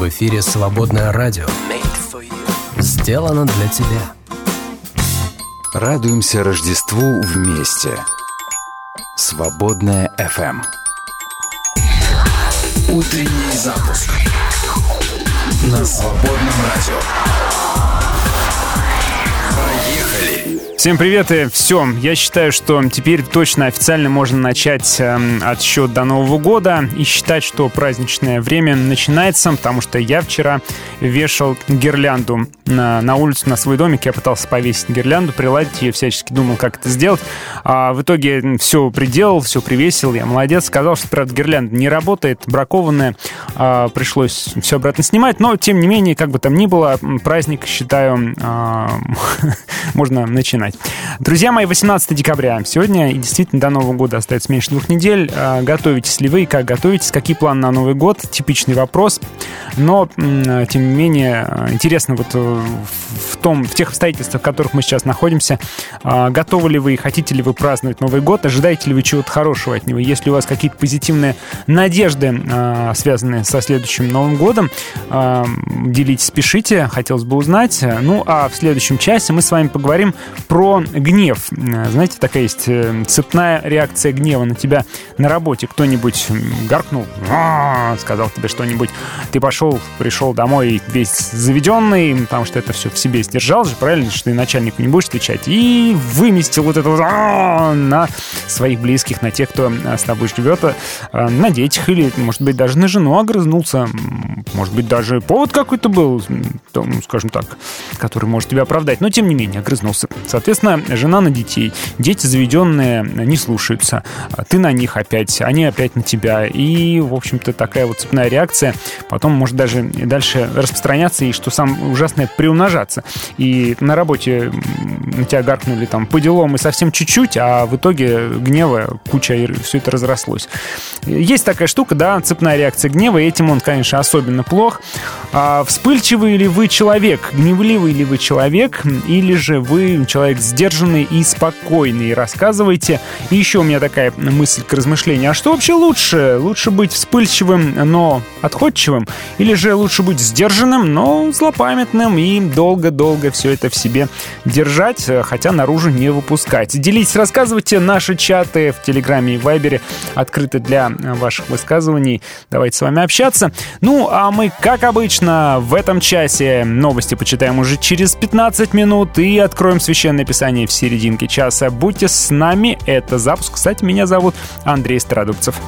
В эфире «Свободное радио». Сделано для тебя. Радуемся Рождеству вместе. Свободная FM. Утренний запуск на свободном радио. Всем привет и все. Я считаю, что теперь точно официально можно начать э, отсчет до Нового года и считать, что праздничное время начинается, потому что я вчера вешал гирлянду на, на улицу, на свой домик. Я пытался повесить гирлянду, приладить ее, всячески думал, как это сделать. А в итоге все приделал, все привесил. Я молодец. Сказал, что, правда, гирлянда не работает, бракованная. А, пришлось все обратно снимать. Но, тем не менее, как бы там ни было, праздник, считаю, можно начинать знать. Друзья мои, 18 декабря. Сегодня и действительно до Нового года остается меньше двух недель. А, готовитесь ли вы? Как готовитесь? Какие планы на Новый год? Типичный вопрос. Но, тем не менее, интересно вот э, в, том, в тех обстоятельствах, в которых мы сейчас находимся, а, готовы ли вы, хотите ли вы праздновать Новый год? Ожидаете ли вы чего-то хорошего от него? Есть ли у вас какие-то позитивные надежды, а, связанные со следующим Новым годом? Делитесь, пишите, хотелось бы узнать. Ну, а в следующем часе мы с вами поговорим про про гнев. Знаете, такая есть э, цепная реакция гнева на тебя на работе. Кто-нибудь гаркнул, сказал тебе что-нибудь. Ты пошел, пришел домой весь заведенный, потому что это все в себе сдержал же, правильно, что ты начальнику не будешь отвечать. И выместил вот это вот на своих близких, на тех, кто с тобой живет, э, на детях или, может быть, даже на жену огрызнулся. Может быть, даже повод какой-то был, ну, скажем так, который может тебя оправдать. Но, тем не менее, огрызнулся. Соответственно, Соответственно, жена на детей. Дети заведенные не слушаются. Ты на них опять, они опять на тебя. И, в общем-то, такая вот цепная реакция потом может даже дальше распространяться и, что самое ужасное, приумножаться. И на работе на тебя гаркнули там по делам и совсем чуть-чуть, а в итоге гнева куча, и все это разрослось. Есть такая штука, да, цепная реакция гнева, и этим он, конечно, особенно плох. А вспыльчивый ли вы человек, гневливый ли вы человек, или же вы человек сдержанный и спокойный. Рассказывайте. И еще у меня такая мысль к размышлению. А что вообще лучше? Лучше быть вспыльчивым, но отходчивым? Или же лучше быть сдержанным, но злопамятным и долго-долго все это в себе держать, хотя наружу не выпускать? Делитесь, рассказывайте. Наши чаты в Телеграме и Вайбере открыты для ваших высказываний. Давайте с вами общаться. Ну, а мы, как обычно, в этом часе новости почитаем уже через 15 минут и откроем священное писание в серединке часа. Будьте с нами, это запуск. Кстати, меня зовут Андрей Стародубцев.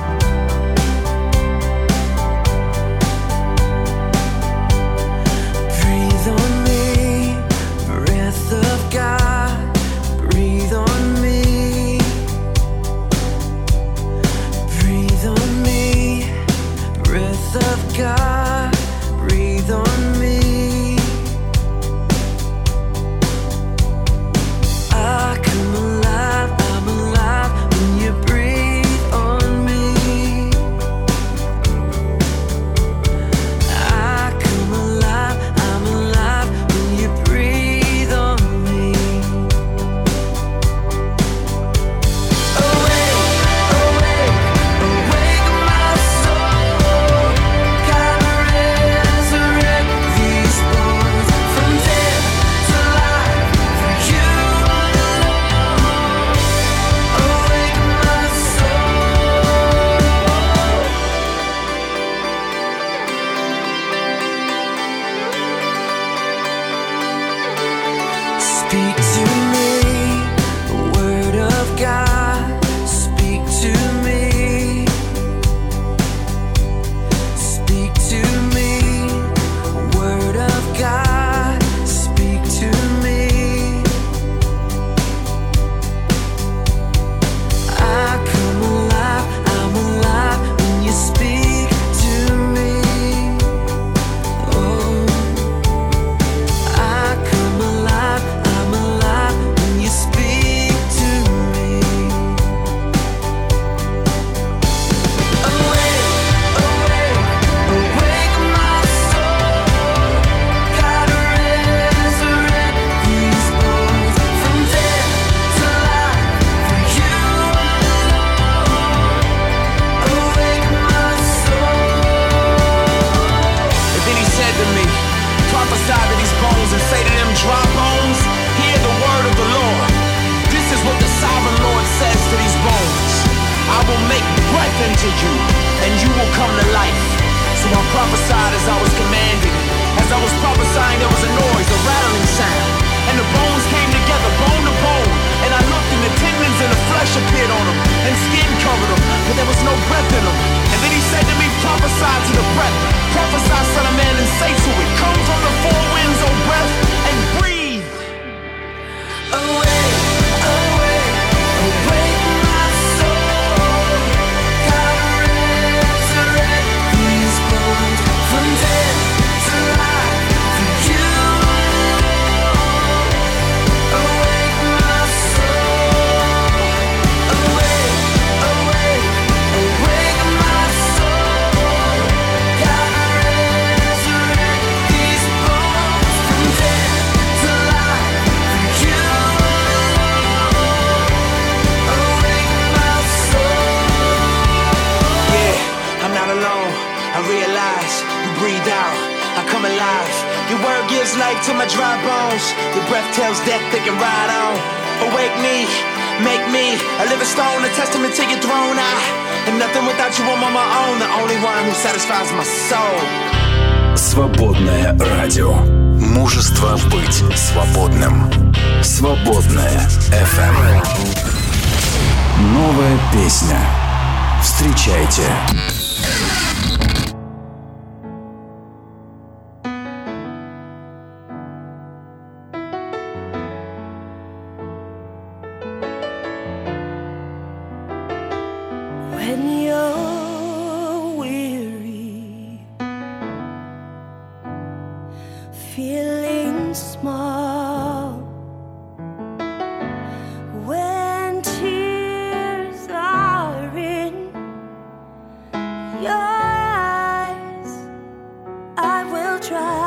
try.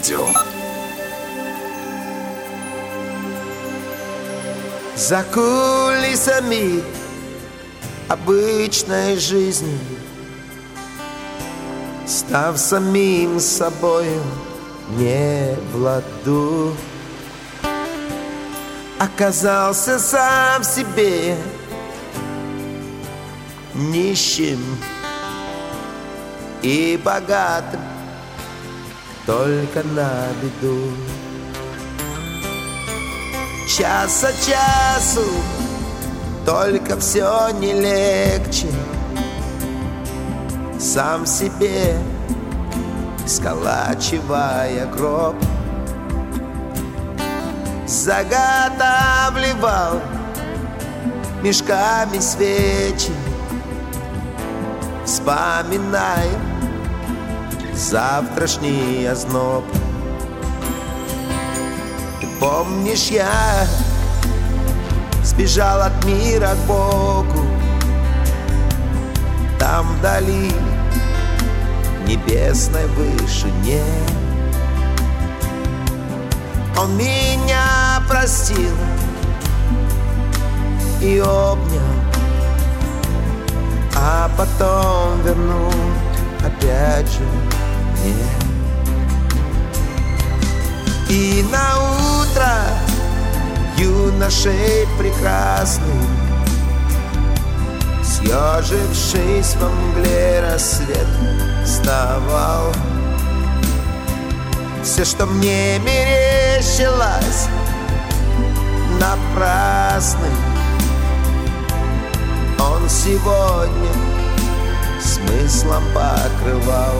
Радио. За кулисами обычной жизни Став самим собою не в ладу Оказался сам себе Нищим и богатым Только на беду. Час от часу Только все не легче. Сам себе Сколачивая гроб Заготавливал Мешками свечи Вспоминая Завтрашний озноб. Помнишь, я сбежал от мира к Богу? Там вдали, небесной вышине. Он меня простил и обнял А потом вернул опять же мне. И на утро юношей прекрасный Съежившись во мгле рассвет вставал. Все, что мне мерещилось напрасным Он сегодня смыслом покрывал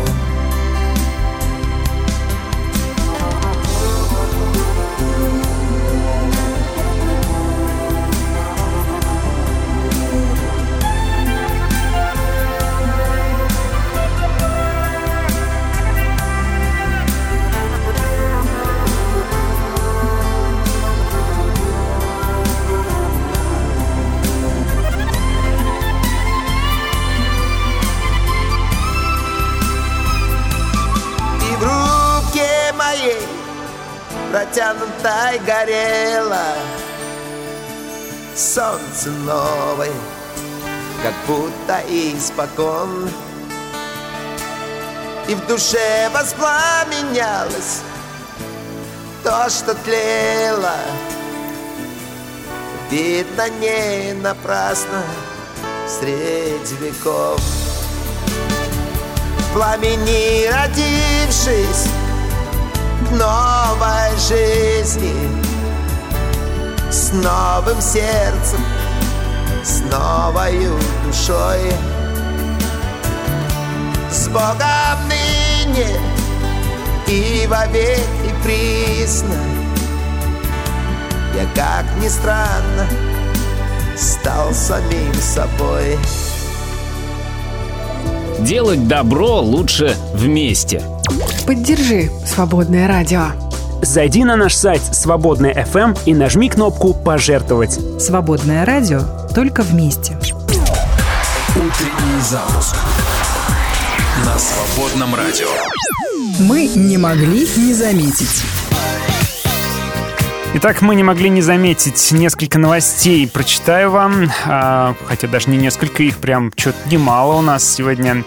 Новое, как будто испокон. И в душе воспламенялось то, что тлело. Видно, не напрасно среди веков. Пламени родившись новой жизни С новым сердцем, с новою душой С Богом ныне и вовеки присно Я, как ни странно, стал самим собой Делать добро лучше вместе – Поддержи «Свободное радио». Зайди на наш сайт «Свободная FM» и нажми кнопку «Пожертвовать». «Свободное радио» только вместе. Утренний запуск на «Свободном радио». Мы не могли не заметить. Итак, мы не могли не заметить несколько новостей. Прочитаю вам, а, хотя даже не несколько, их прям что-то немало у нас сегодня.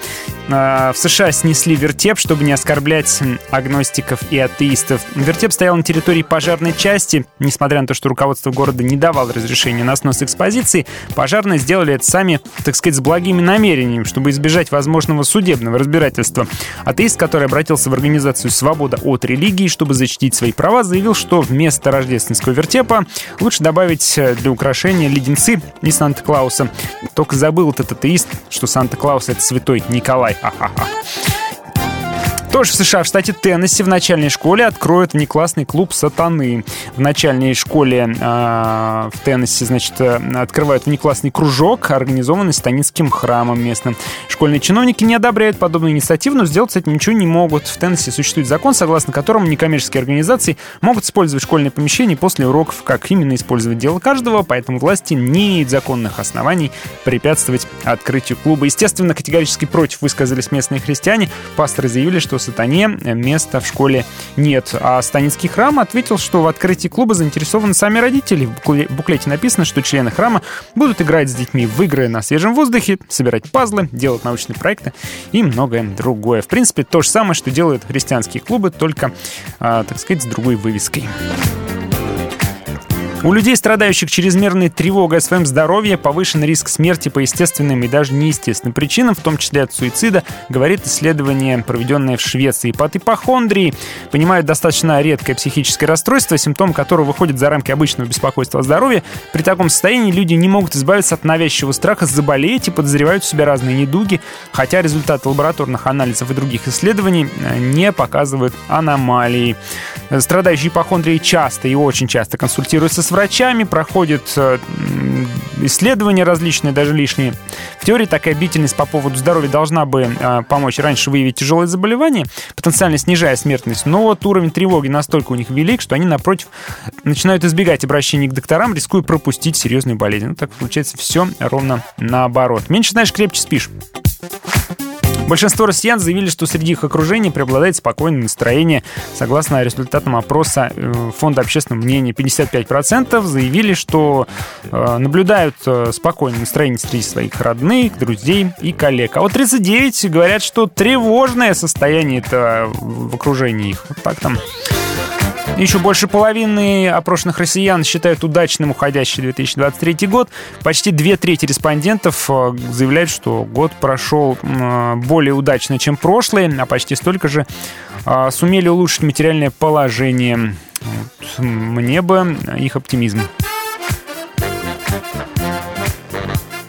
А, в США снесли вертеп, чтобы не оскорблять агностиков и атеистов. Вертеп стоял на территории пожарной части. Несмотря на то, что руководство города не давало разрешения на снос экспозиции, пожарные сделали это сами, так сказать, с благими намерениями, чтобы избежать возможного судебного разбирательства. Атеист, который обратился в организацию «Свобода от религии», чтобы защитить свои права, заявил, что вместо рождественского вертепа лучше добавить для украшения леденцы и Санта-Клауса. Только забыл этот атеист, что Санта-Клаус — это святой Николай. Bye. Тоже в США, в штате Теннесси, в начальной школе откроют внеклассный клуб сатаны. В начальной школе э, в Теннесси, значит, открывают внеклассный кружок, организованный станинским храмом местным. Школьные чиновники не одобряют подобную инициативу, но сделать с этим ничего не могут. В Теннесси существует закон, согласно которому некоммерческие организации могут использовать школьные помещения после уроков. Как именно использовать дело каждого, поэтому власти не имеют законных оснований препятствовать открытию клуба. Естественно, категорически против высказались местные христиане. Пасторы заявили, что сатане места в школе нет. А Станицкий храм ответил, что в открытии клуба заинтересованы сами родители. В букле- буклете написано, что члены храма будут играть с детьми в игры на свежем воздухе, собирать пазлы, делать научные проекты и многое другое. В принципе, то же самое, что делают христианские клубы, только, а, так сказать, с другой вывеской. У людей, страдающих чрезмерной тревогой о своем здоровье, повышен риск смерти по естественным и даже неестественным причинам, в том числе от суицида, говорит исследование, проведенное в Швеции. Под ипохондрией понимают достаточно редкое психическое расстройство, симптом которого выходит за рамки обычного беспокойства о здоровье. При таком состоянии люди не могут избавиться от навязчивого страха заболеть и подозревают в себе разные недуги, хотя результаты лабораторных анализов и других исследований э, не показывают аномалий. Страдающие ипохондрией часто и очень часто консультируются с врачами, проходят э, исследования различные, даже лишние. В теории такая бдительность по поводу здоровья должна бы э, помочь раньше выявить тяжелые заболевания, потенциально снижая смертность. Но вот уровень тревоги настолько у них велик, что они, напротив, начинают избегать обращения к докторам, рискуя пропустить серьезную болезнь. Ну, так получается все ровно наоборот. Меньше знаешь, крепче спишь. Большинство россиян заявили, что среди их окружения преобладает спокойное настроение. Согласно результатам опроса э, Фонда общественного мнения, 55% заявили, что э, наблюдают э, спокойное настроение среди своих родных, друзей и коллег. А вот 39 говорят, что тревожное состояние это в окружении их. Вот так там. Еще больше половины опрошенных россиян считают удачным уходящий 2023 год. Почти две трети респондентов э, заявляют, что год прошел м, более удачно, чем прошлый, а почти столько же э, сумели улучшить материальное положение. Мне бы их оптимизм.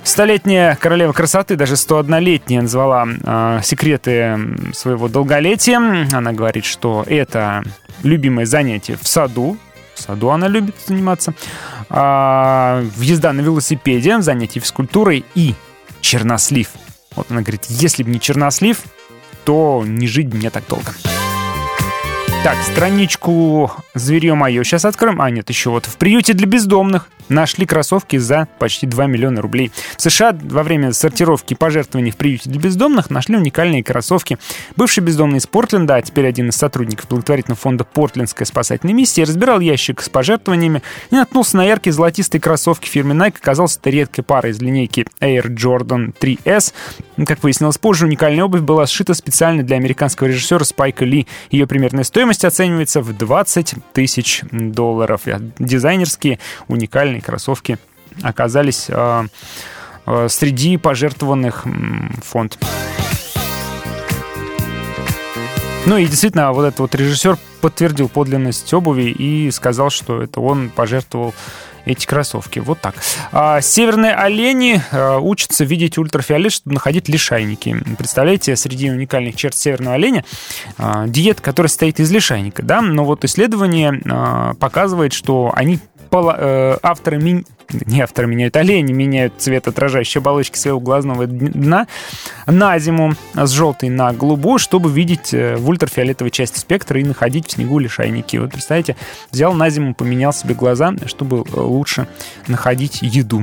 Столетняя королева красоты, даже 101-летняя, назвала э, секреты своего долголетия. Она говорит, что это любимое занятие в саду. В саду она любит заниматься. А, езда на велосипеде, занятия физкультурой и чернослив. Вот она говорит, если бы не чернослив, то не жить мне так долго. Так, страничку «Зверье мое» сейчас откроем. А, нет, еще вот. В приюте для бездомных нашли кроссовки за почти 2 миллиона рублей. В США во время сортировки пожертвований в приюте для бездомных нашли уникальные кроссовки. Бывший бездомный из Портленда, а теперь один из сотрудников благотворительного фонда «Портлендская спасательная миссия», разбирал ящик с пожертвованиями и наткнулся на яркие золотистые кроссовки фирмы Nike. Оказалось, это редкая пара из линейки Air Jordan 3S. Как выяснилось позже, уникальная обувь была сшита специально для американского режиссера Спайка Ли. Ее примерная стоимость оценивается в 20 тысяч долларов. Дизайнерские уникальные кроссовки оказались э, э, среди пожертвованных фонд. Ну и действительно, вот этот вот режиссер подтвердил подлинность обуви и сказал, что это он пожертвовал эти кроссовки. Вот так. А, северные олени а, учатся видеть ультрафиолет, чтобы находить лишайники. Представляете, среди уникальных черт северного оленя а, диета, которая состоит из лишайника, да, но вот исследование а, показывает, что они пола- э, авторы ми- не авторы меняют, олени меняют цвет отражающей оболочки своего глазного дна на зиму с желтой на голубую, чтобы видеть э, в ультрафиолетовой части спектра и находить в снегу лишайники. Вот представьте, взял на зиму, поменял себе глаза, чтобы э, лучше находить еду.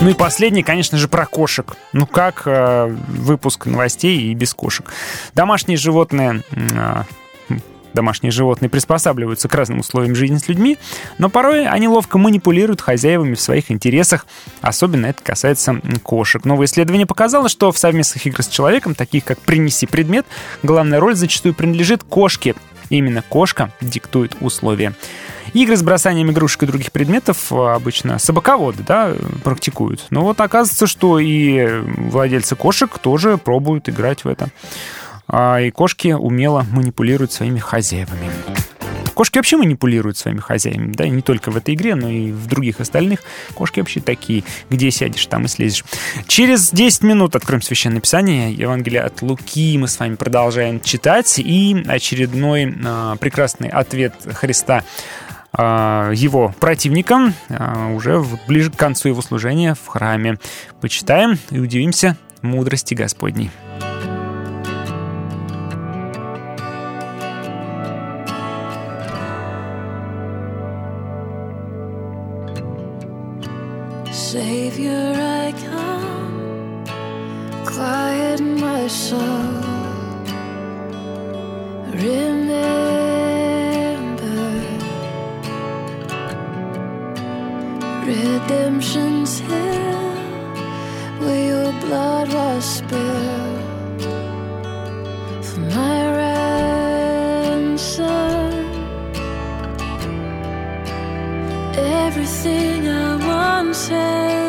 Ну и последний, конечно же, про кошек. Ну как э, выпуск новостей и без кошек. Домашние животные э, домашние животные приспосабливаются к разным условиям жизни с людьми, но порой они ловко манипулируют хозяевами в своих интересах. Особенно это касается кошек. Новое исследование показало, что в совместных играх с человеком, таких как «принеси предмет», главная роль зачастую принадлежит кошке. Именно кошка диктует условия. Игры с бросанием игрушек и других предметов э, обычно собаководы да, э, практикуют. Но вот оказывается, что и владельцы кошек тоже пробуют играть в это. А, И кошки умело манипулируют своими хозяевами. Кошки вообще манипулируют своими хозяевами, да, не только в этой игре, но и в других остальных. Кошки вообще такие, где сядешь, там и слезешь. Через 10 минут откроем Священное Писание, Евангелие от Луки, мы с вами продолжаем читать, и очередной а, прекрасный ответ Христа а, его противникам а, уже ближе к концу его служения в храме. Почитаем и удивимся мудрости Господней. Savior, I come. Quiet my soul. Remember, redemption's hill, where your blood was spilled for my ransom. Everything I once had.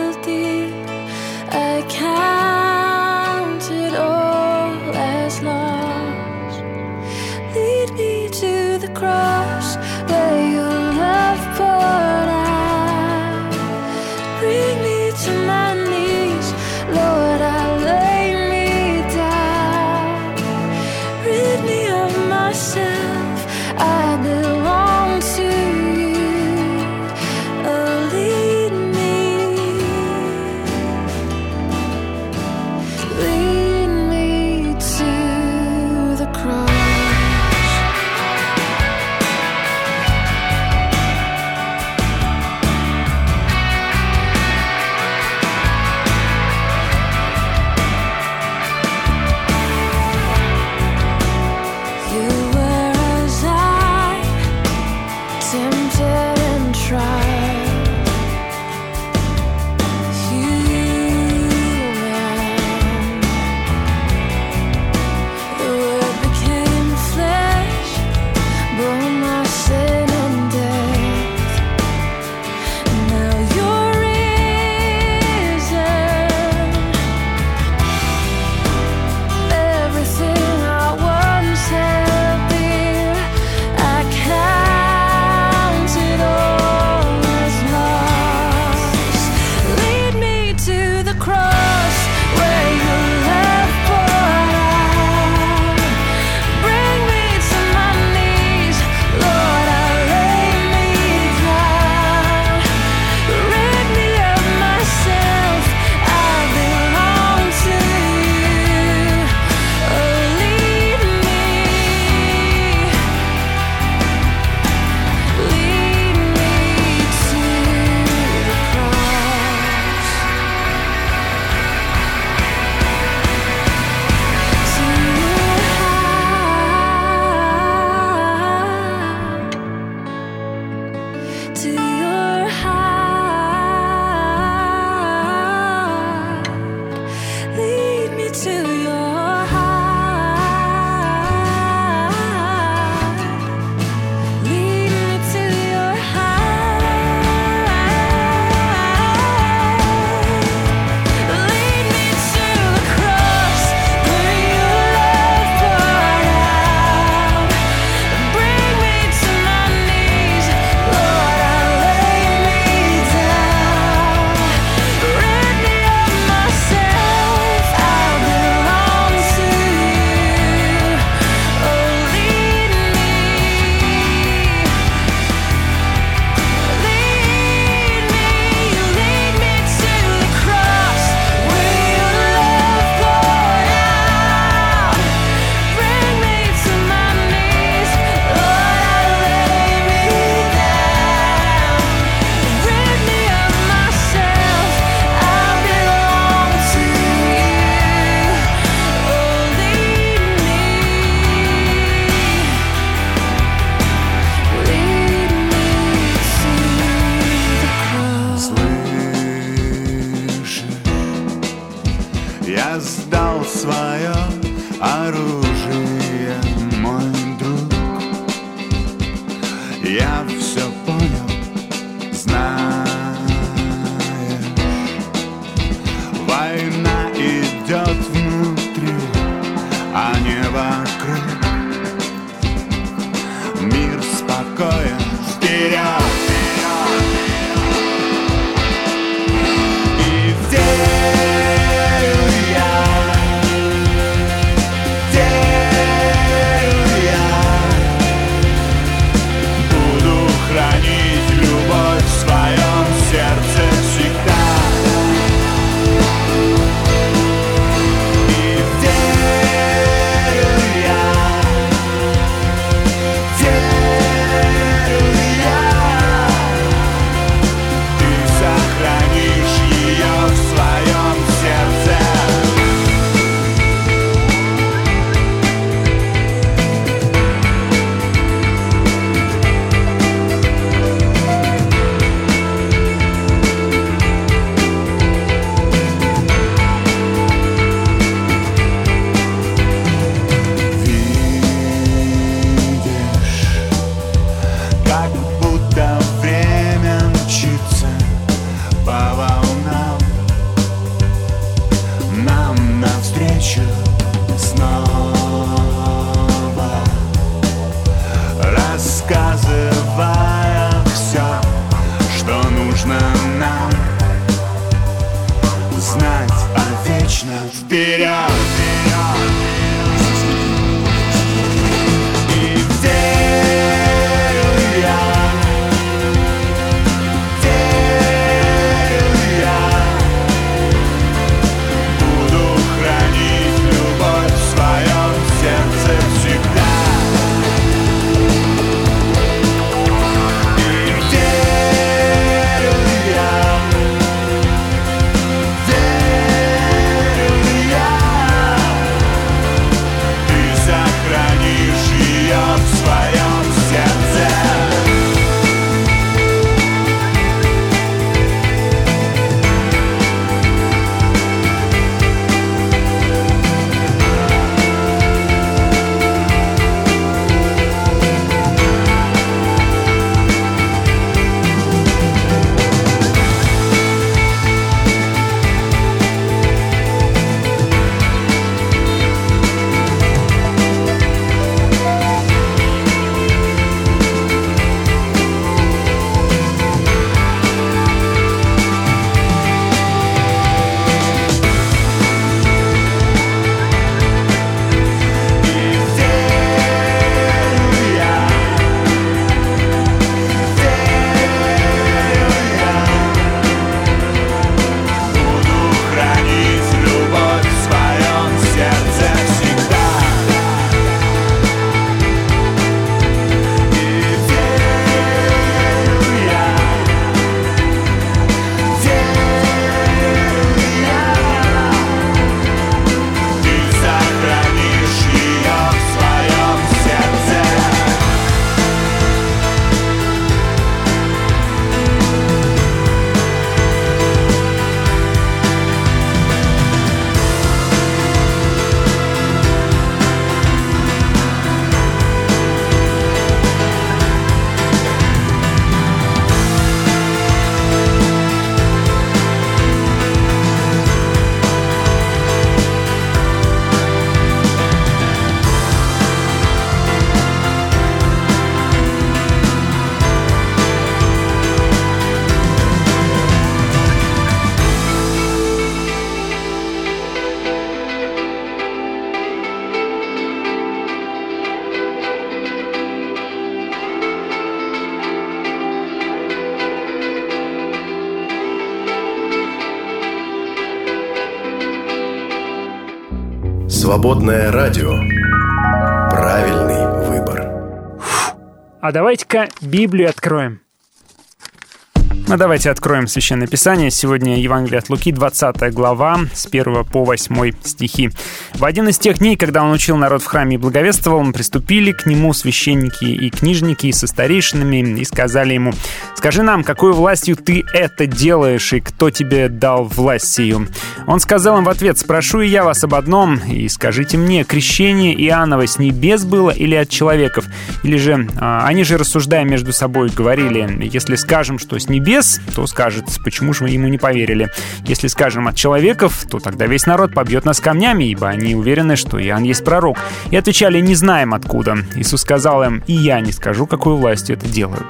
Свободное радио. Правильный выбор. А давайте-ка Библию откроем. Ну, давайте откроем Священное Писание. Сегодня Евангелие от Луки, 20 глава, с 1 по 8 стихи. В один из тех дней, когда он учил народ в храме и благовествовал, приступили к нему священники и книжники со старейшинами и сказали ему, «Скажи нам, какой властью ты это делаешь, и кто тебе дал власть сию?» Он сказал им в ответ, «Спрошу и я вас об одном, и скажите мне, крещение Иоаннова с небес было или от человеков? Или же, а, они же, рассуждая между собой, говорили, если скажем, что с небес, то скажет, почему же мы ему не поверили. Если скажем от человеков, то тогда весь народ побьет нас камнями, ибо они уверены, что Иоанн есть пророк. И отвечали, не знаем откуда. Иисус сказал им, и я не скажу, какой властью это делают.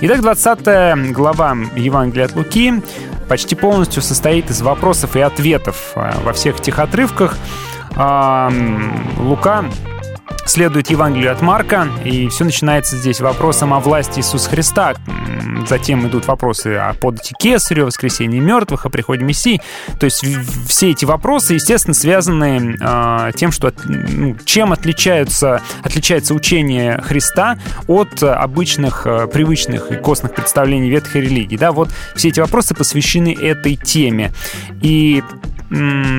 Итак, 20 глава Евангелия от Луки почти полностью состоит из вопросов и ответов. А во всех этих отрывках Лука следует Евангелию от Марка, и все начинается здесь вопросом о власти Иисуса Христа. Затем идут вопросы о подати Кесарю, воскресении мертвых, о приходе Мессии. То есть все эти вопросы, естественно, связаны э, тем, что ну, чем отличаются, отличается учение Христа от обычных, э, привычных и костных представлений ветхой религии. Да, вот все эти вопросы посвящены этой теме. И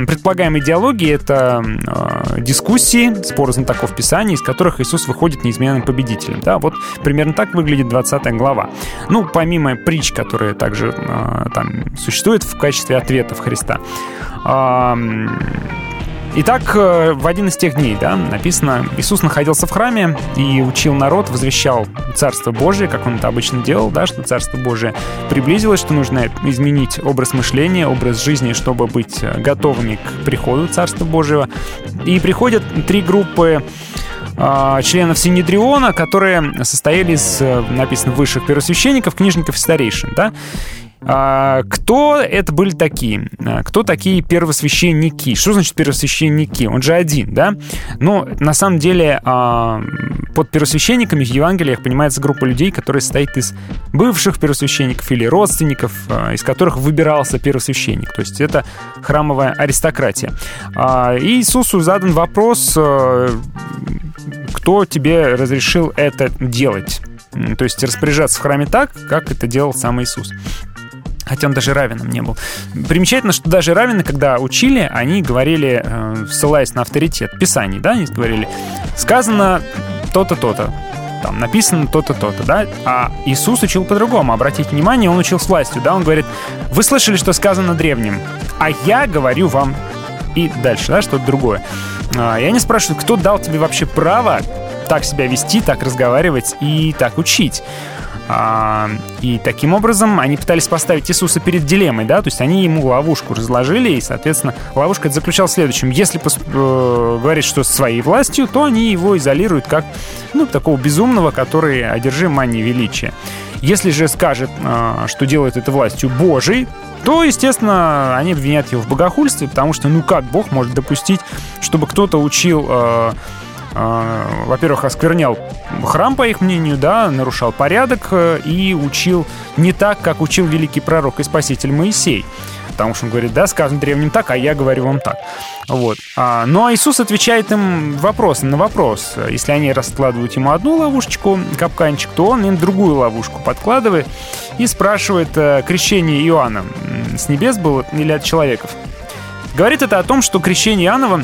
предполагаемой идеологии это э, дискуссии, споры знатоков Писания, из которых Иисус выходит неизменным победителем. Да, вот примерно так выглядит 20 глава. Ну, помимо притч, которые также э, там существуют в качестве ответов Христа. Э, Итак, э, в один из тех дней, да, написано, Иисус находился в храме и учил народ, возвещал Царство Божие, как он это обычно делал, да, что Царство Божие приблизилось, что нужно изменить образ мышления, образ жизни, чтобы быть готовыми к приходу Царства Божьего. И приходят три группы а, членов Синедриона, которые состояли из, э, написано, высших первосвященников, книжников и старейшин, да, кто это были такие? А, кто такие первосвященники? Что значит первосвященники? Он же один, да? Ну, на самом деле, а, под первосвященниками в Евангелиях понимается группа людей, которая состоит из бывших первосвященников или родственников, из которых выбирался первосвященник. То есть это храмовая аристократия. И Иисусу задан вопрос, кто тебе разрешил это делать? То есть распоряжаться в храме так, как это делал сам Иисус. Хотя он даже равенным не был. Примечательно, что даже раввины, когда учили, они говорили, э, ссылаясь на авторитет Писаний, да, они говорили, сказано то-то, то-то, там написано то-то, то-то, да, а Иисус учил по-другому. Обратите внимание, он учил с властью, да, он говорит, вы слышали, что сказано древним, а я говорю вам и дальше, да, что-то другое. А, и они спрашивают, кто дал тебе вообще право так себя вести, так разговаривать и так учить? А, и таким образом они пытались поставить Иисуса перед дилеммой, да, то есть они ему ловушку разложили, и, соответственно, ловушка это заключалась в следующем. Если э, говорить, что своей властью, то они его изолируют как, ну, такого безумного, который одержим манией величия. Если же скажет, э, что делает это властью Божией, то, естественно, они обвинят его в богохульстве, потому что, ну как Бог может допустить, чтобы кто-то учил э, во-первых, осквернял храм, по их мнению, да, нарушал порядок э, и учил не так, как учил великий пророк и спаситель Моисей. Потому что он говорит, да, сказано древним так, а я говорю вам так. Вот. А, ну а Иисус отвечает им вопросом на вопрос. Если они раскладывают ему одну ловушечку, капканчик, то он им другую ловушку подкладывает и спрашивает, э, крещение Иоанна с небес было или от человеков. Говорит это о том, что крещение Иоаннова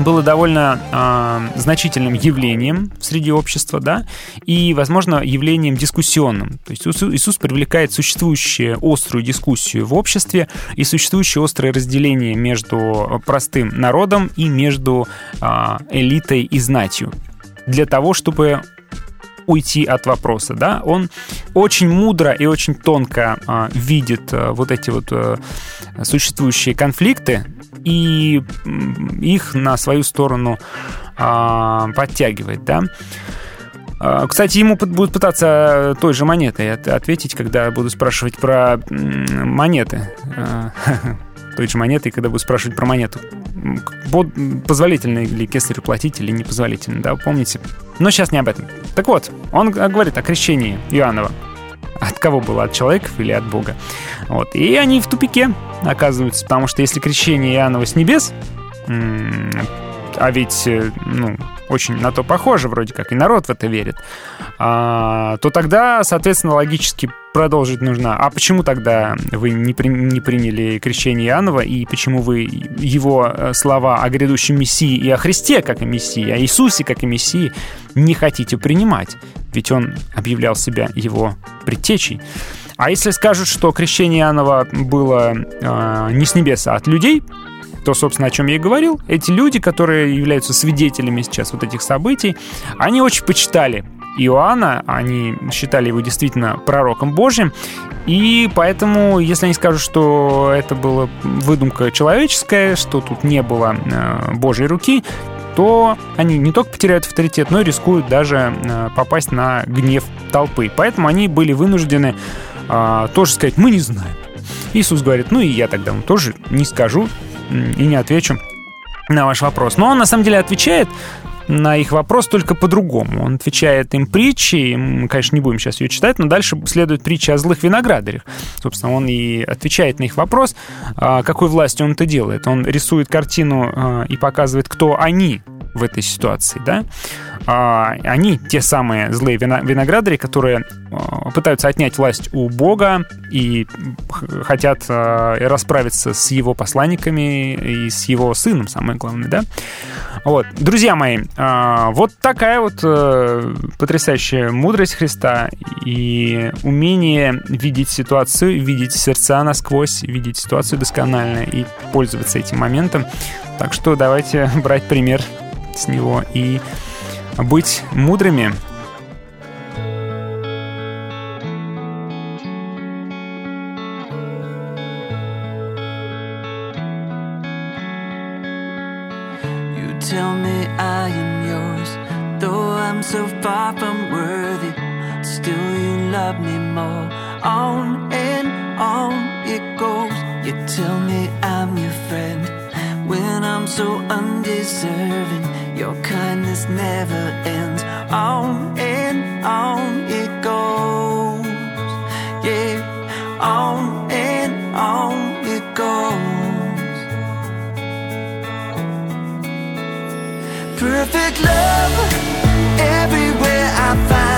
было довольно э, значительным явлением среди общества, да, и, возможно, явлением дискуссионным. То есть Иисус привлекает существующую острую дискуссию в обществе и существующее острое разделение между простым народом и между э, элитой и знатью для того, чтобы уйти от вопроса, да, он очень мудро и очень тонко э, видит э, вот эти вот э, существующие конфликты и их на свою сторону э, подтягивает, да. Кстати, ему будут пытаться той же монетой ответить, когда буду спрашивать про монеты. Той же монетой, когда буду спрашивать про монету. Позволительно ли кесарю платить или непозволительно, да, помните? Но сейчас не об этом. Так вот, он говорит о крещении Иоаннова. От кого было? От человеков или от Бога? Вот. И они в тупике оказываются, потому что если крещение Иоаннова с небес, а ведь, э, ну, очень на то похоже, вроде как и народ в это верит, а, то тогда, соответственно, логически продолжить нужно. А почему тогда вы не, при- не приняли крещение Иоаннова, и почему вы его э, слова о грядущем Мессии и о Христе как о Мессии, о Иисусе как о Мессии не хотите принимать? Ведь он объявлял себя его предтечей. А если скажут, что крещение Иоаннова было э, не с небес, а от людей, то, собственно, о чем я и говорил, эти люди, которые являются свидетелями сейчас вот этих событий, они очень почитали Иоанна, они считали его действительно пророком Божьим, и поэтому, если они скажут, что это была выдумка человеческая, что тут не было э, Божьей руки, то они не только потеряют авторитет, но и рискуют даже э, попасть на гнев толпы. Поэтому они были вынуждены э, тоже сказать, мы не знаем. Иисус говорит, ну и я тогда вам тоже не скажу и не отвечу на ваш вопрос. Но он на самом деле отвечает на их вопрос только по-другому. Он отвечает им притчей, мы, конечно, не будем сейчас ее читать, но дальше следует притча о злых виноградарях. Собственно, он и отвечает на их вопрос, а, какой властью он это делает. Он рисует картину а, и показывает, кто они в этой ситуации, да? А, они те самые злые виноградари, которые а, пытаются отнять власть у Бога и хотят а, расправиться с его посланниками и с его сыном, самое главное, да? Вот, друзья мои, а, вот такая вот э, потрясающая мудрость Христа и умение видеть ситуацию, видеть сердца насквозь, видеть ситуацию досконально и пользоваться этим моментом. Так что давайте брать пример с него и быть мудрыми. You tell me I am yours, though I'm so far from worthy. Still, you love me more. On and on it goes. You tell me I'm your friend when I'm so undeserving. Your kindness never ends. On and on it goes. Yeah, on and on it goes. Perfect love, everywhere I find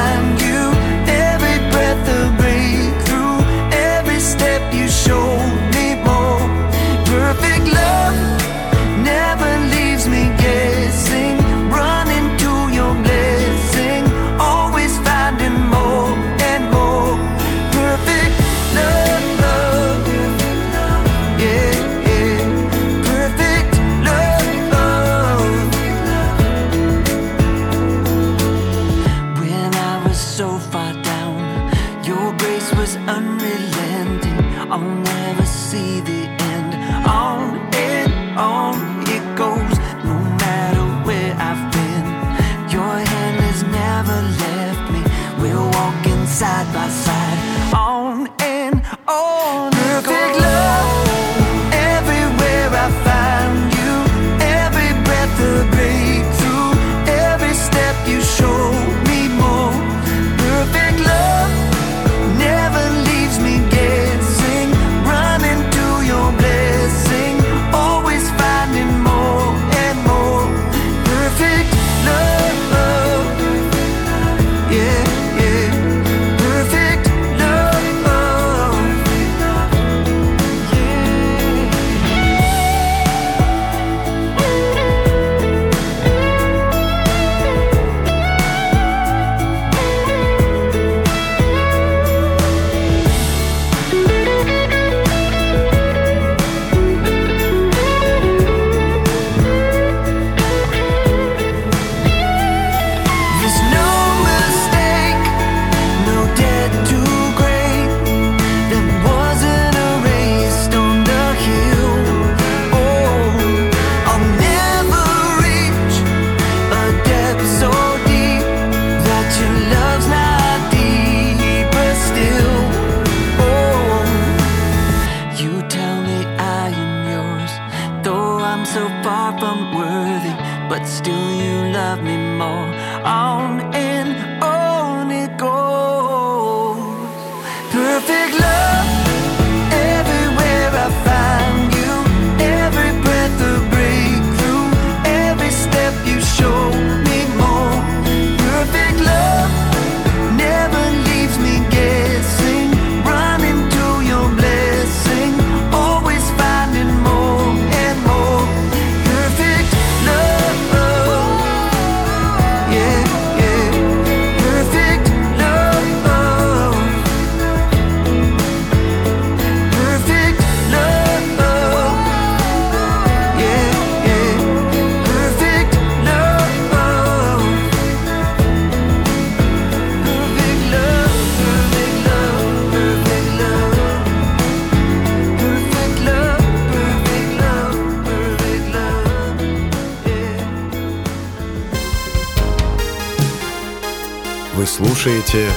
слушаете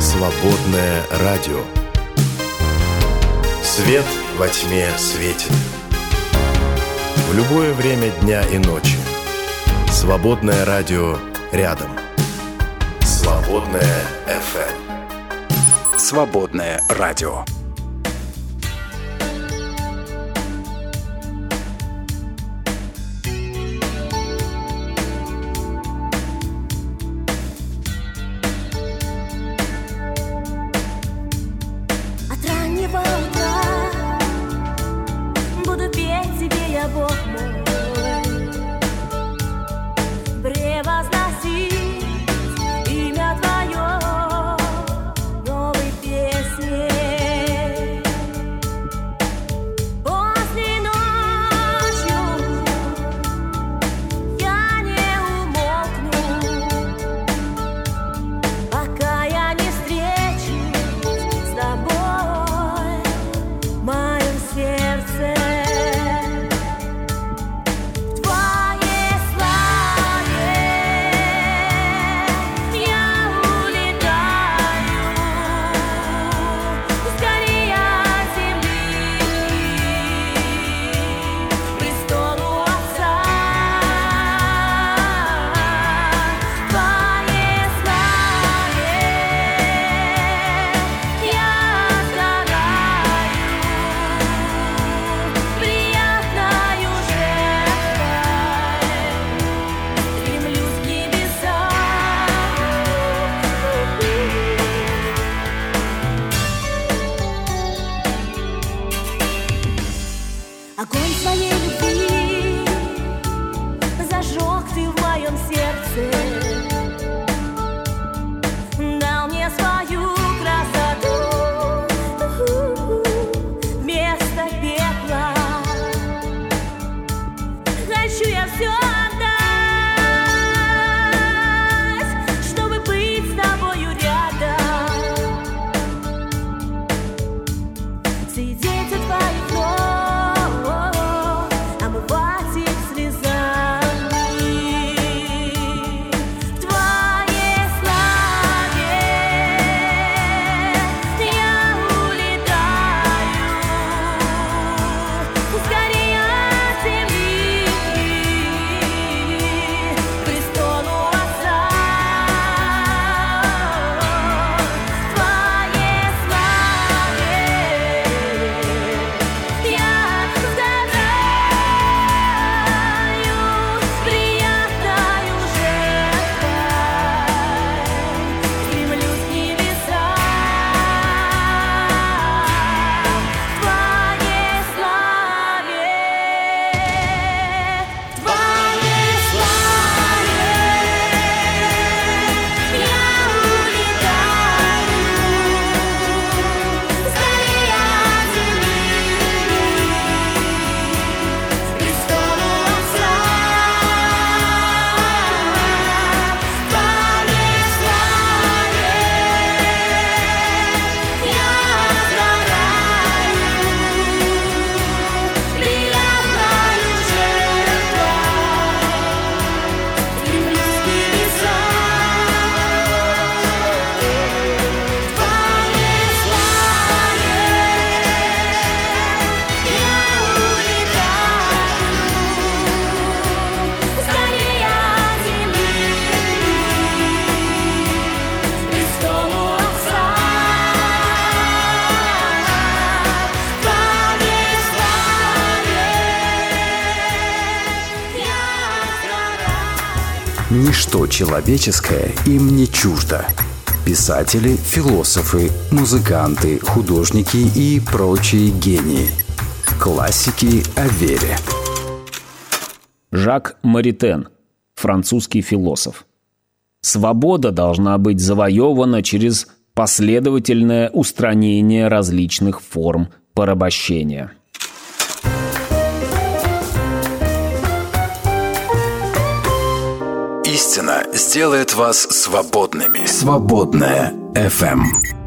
«Свободное радио». Свет во тьме светит. В любое время дня и ночи. «Свободное радио» рядом. «Свободное FM». Эм». «Свободное радио». огонь своей любви. человеческое им не чуждо. Писатели, философы, музыканты, художники и прочие гении. Классики о вере. Жак Маритен, французский философ. Свобода должна быть завоевана через последовательное устранение различных форм порабощения. Костина сделает вас свободными. Свободная FM.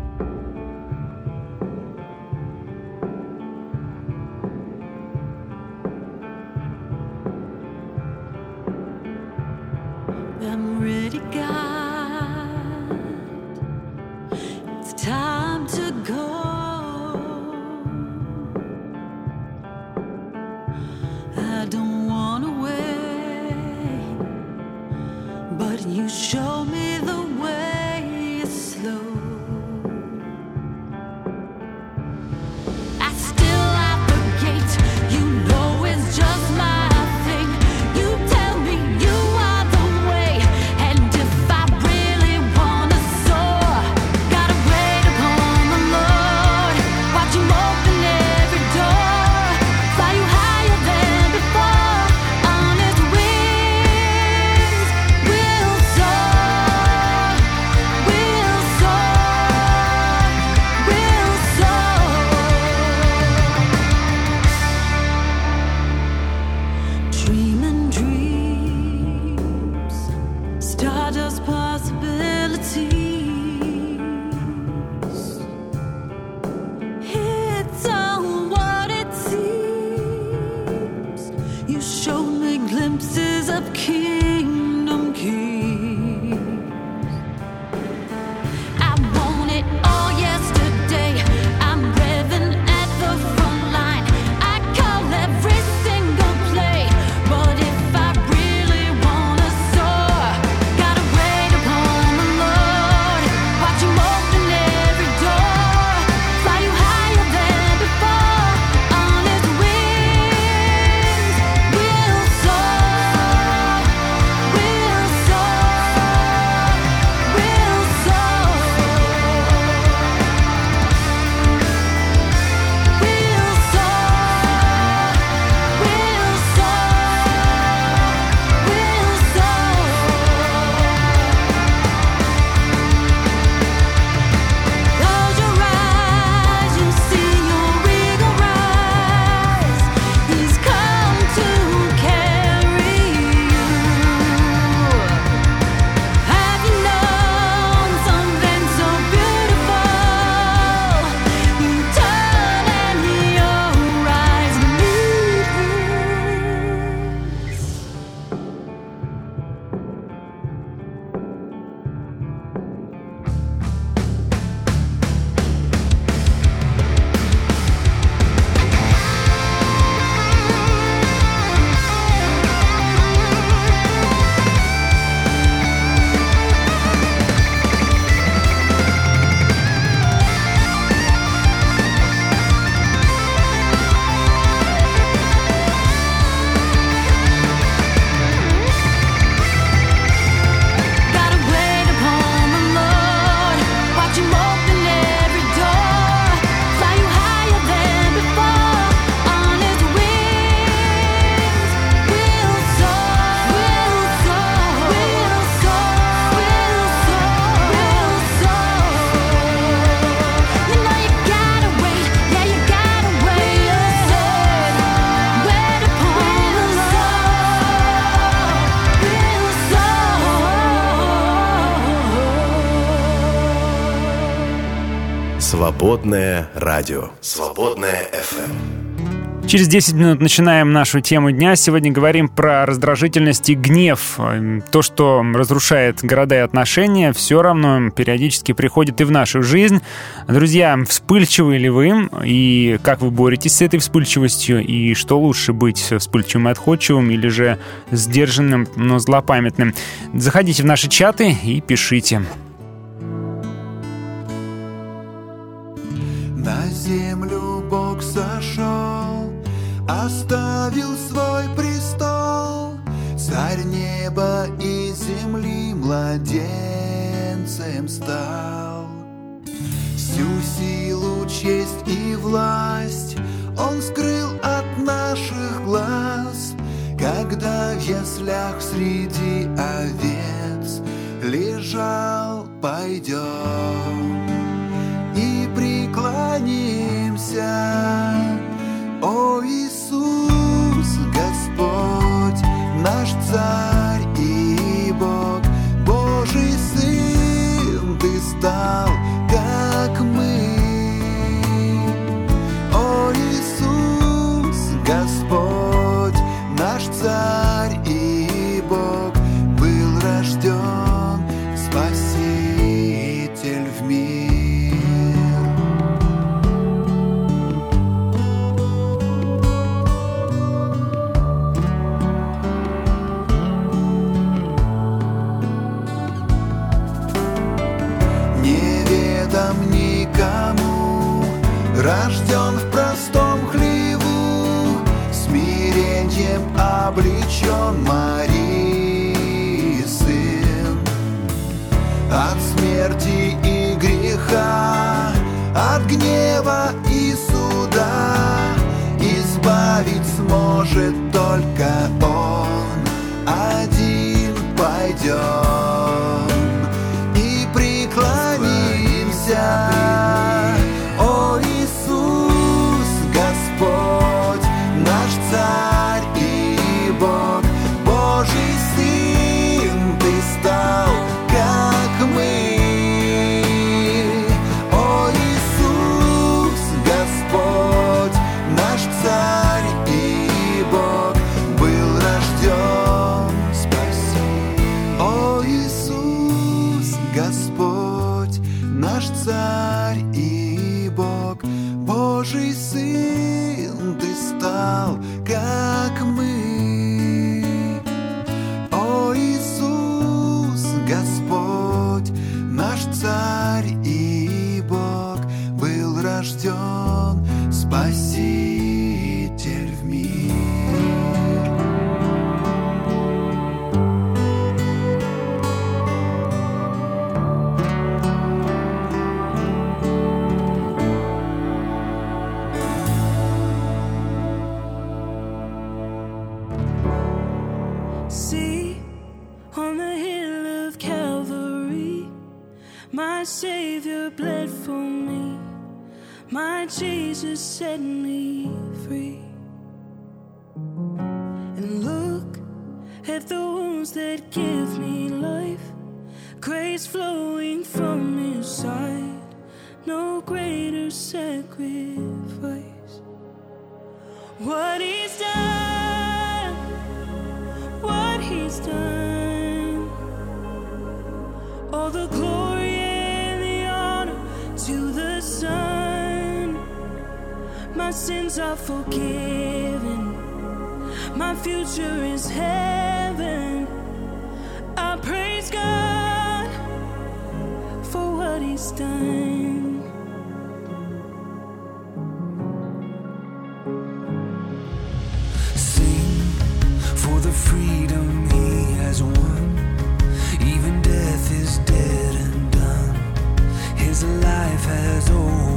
Свободное радио. Свободное FM. Эм. Через 10 минут начинаем нашу тему дня. Сегодня говорим про раздражительность и гнев. Эм, то, что разрушает города и отношения, все равно периодически приходит и в нашу жизнь. Друзья, вспыльчивы ли вы? И как вы боретесь с этой вспыльчивостью? И что лучше быть э, вспыльчивым и отходчивым или же сдержанным, но злопамятным? Заходите в наши чаты и пишите. поставил свой престол, Царь неба и земли младенцем стал. Всю силу, честь и власть Он скрыл от наших глаз, Когда в яслях среди овец Лежал, пойдем и преклонимся. Ой, volcán sins are forgiven. My future is heaven. I praise God for what He's done. Sing for the freedom He has won. Even death is dead and done. His life has over.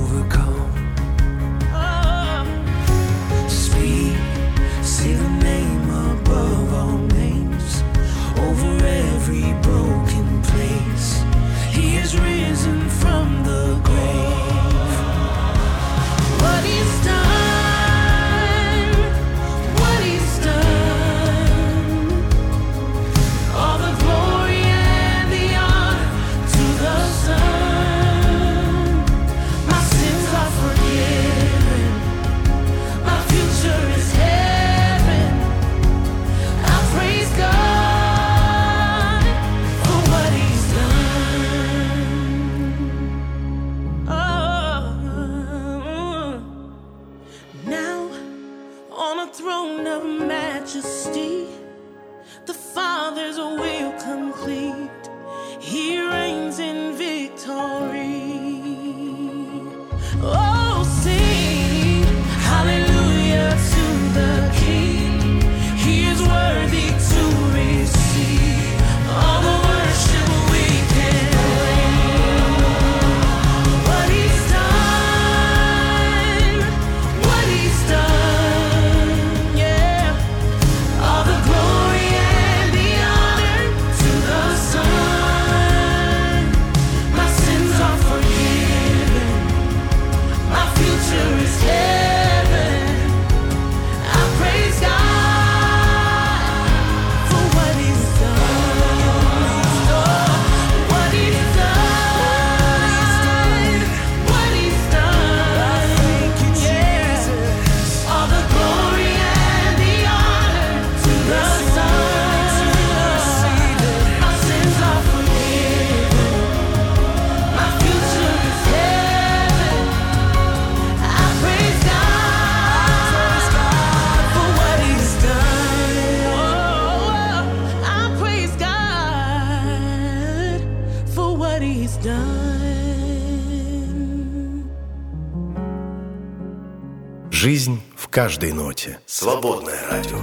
каждой ноте. Свободное радио.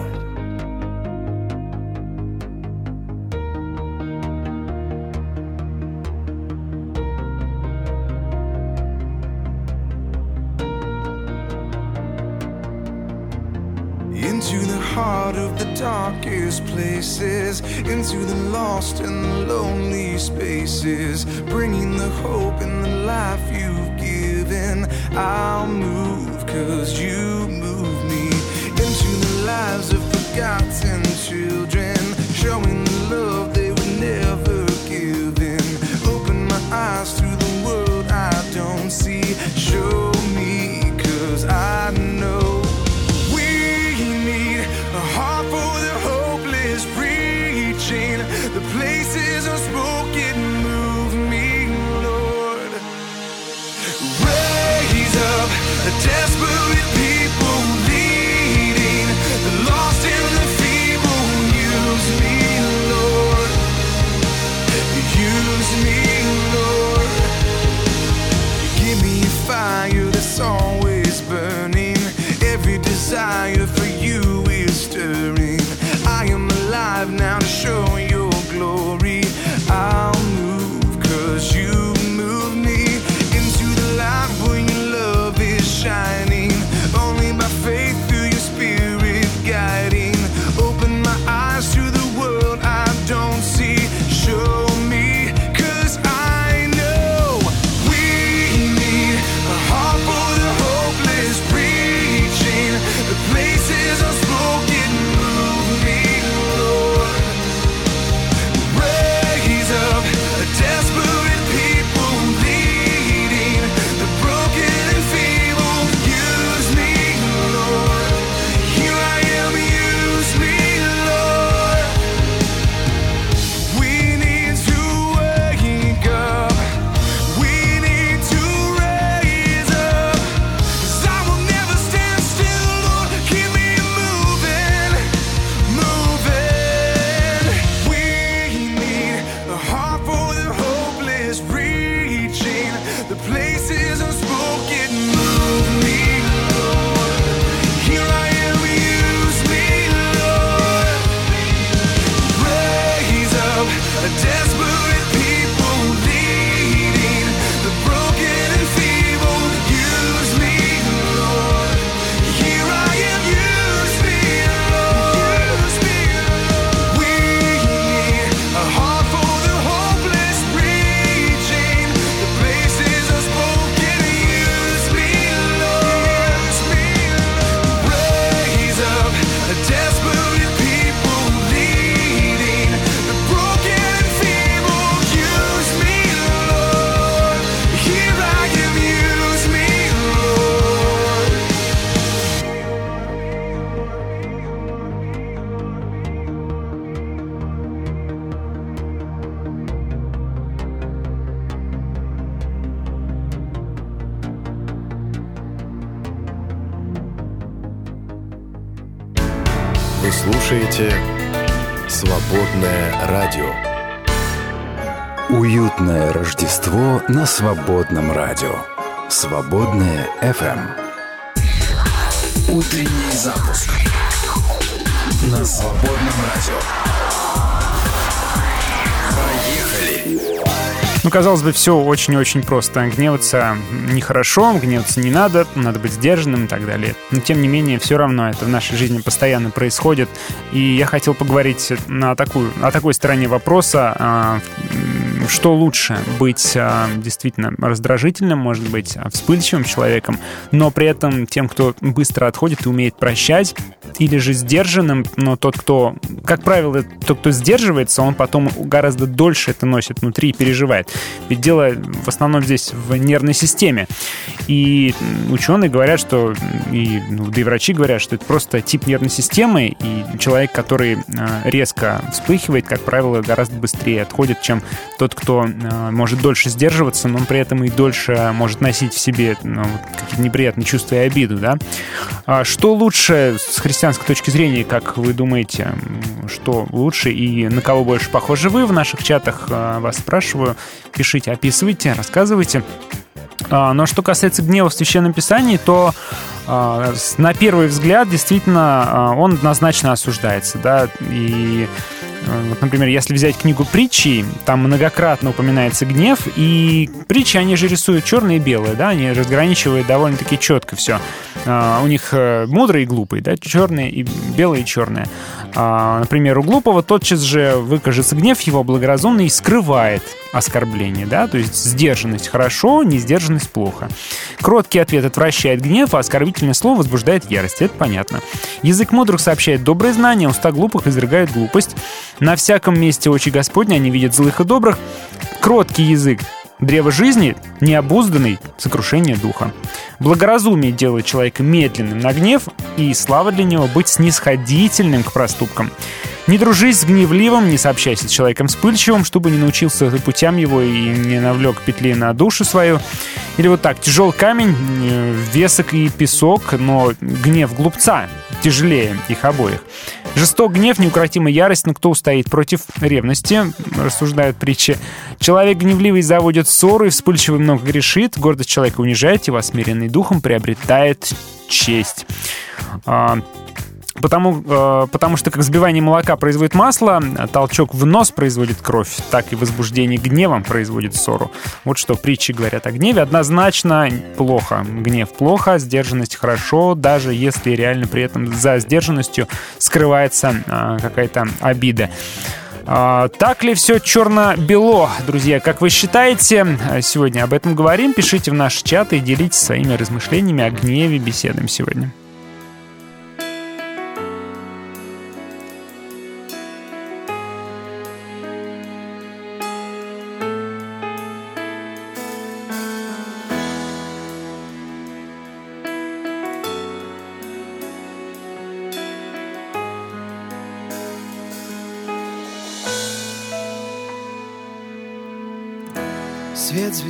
Into the heart of the darkest places, into the lost and the lonely spaces, bringing the hope and the life you've given. I'll move cause you forgotten свободном радио. Свободное FM. Утренний запуск на свободном радио. Поехали! Ну, казалось бы, все очень-очень просто. Гневаться нехорошо, гневаться не надо, надо быть сдержанным и так далее. Но, тем не менее, все равно это в нашей жизни постоянно происходит. И я хотел поговорить на такую, о такой стороне вопроса, а, что лучше, быть а, действительно раздражительным, может быть, а, вспыльчивым человеком, но при этом тем, кто быстро отходит и умеет прощать, или же сдержанным, но тот, кто, как правило, тот, кто сдерживается, он потом гораздо дольше это носит внутри и переживает. Ведь дело в основном здесь в нервной системе. И ученые говорят, что, и, ну, да и врачи говорят, что это просто тип нервной системы, и человек, который э, резко вспыхивает, как правило, гораздо быстрее отходит, чем тот, кто э, может дольше сдерживаться, но при этом и дольше может носить в себе ну, какие-то неприятные чувства и обиду, да. А что лучше с христианской точки зрения, как вы думаете, что лучше и на кого больше похожи вы в наших чатах? э, Вас спрашиваю. Пишите, описывайте, рассказывайте. А, Но что касается гнева в Священном Писании, то а, на первый взгляд действительно а, он однозначно осуждается, да, и вот, например, если взять книгу притчи, там многократно упоминается гнев, и притчи, они же рисуют черное и белое, да, они разграничивают довольно-таки четко все. у них э, мудрый и глупый, да, черное и белое и черное. А, например, у глупого тотчас же выкажется гнев, его благоразумный скрывает оскорбление, да, то есть сдержанность хорошо, несдержанность плохо. Кроткий ответ отвращает гнев, а оскорбительное слово возбуждает ярость, это понятно. Язык мудрых сообщает добрые знания, уста глупых изрыгают глупость. На всяком месте очи Господня они видят злых и добрых. Кроткий язык Древо жизни — необузданный сокрушение духа. Благоразумие делает человека медленным на гнев, и слава для него быть снисходительным к проступкам. Не дружись с гневливым, не сообщайся с человеком вспыльчивым, чтобы не научился путям его и не навлек петли на душу свою. Или вот так, тяжел камень, весок и песок, но гнев глупца тяжелее их обоих. Жесток гнев, неукротимая ярость, но кто устоит против ревности, рассуждают притчи. Человек гневливый заводит ссоры, вспыльчивый много грешит, гордость человека унижает его, а смиренный духом приобретает честь. Потому, э, потому что как взбивание молока производит масло, толчок в нос производит кровь, так и возбуждение гневом производит ссору. Вот что притчи говорят о гневе. Однозначно плохо. Гнев плохо, сдержанность хорошо, даже если реально при этом за сдержанностью скрывается э, какая-то обида. А, так ли все черно-бело, друзья? Как вы считаете? Сегодня об этом говорим. Пишите в наш чат и делитесь своими размышлениями о гневе. Беседуем сегодня.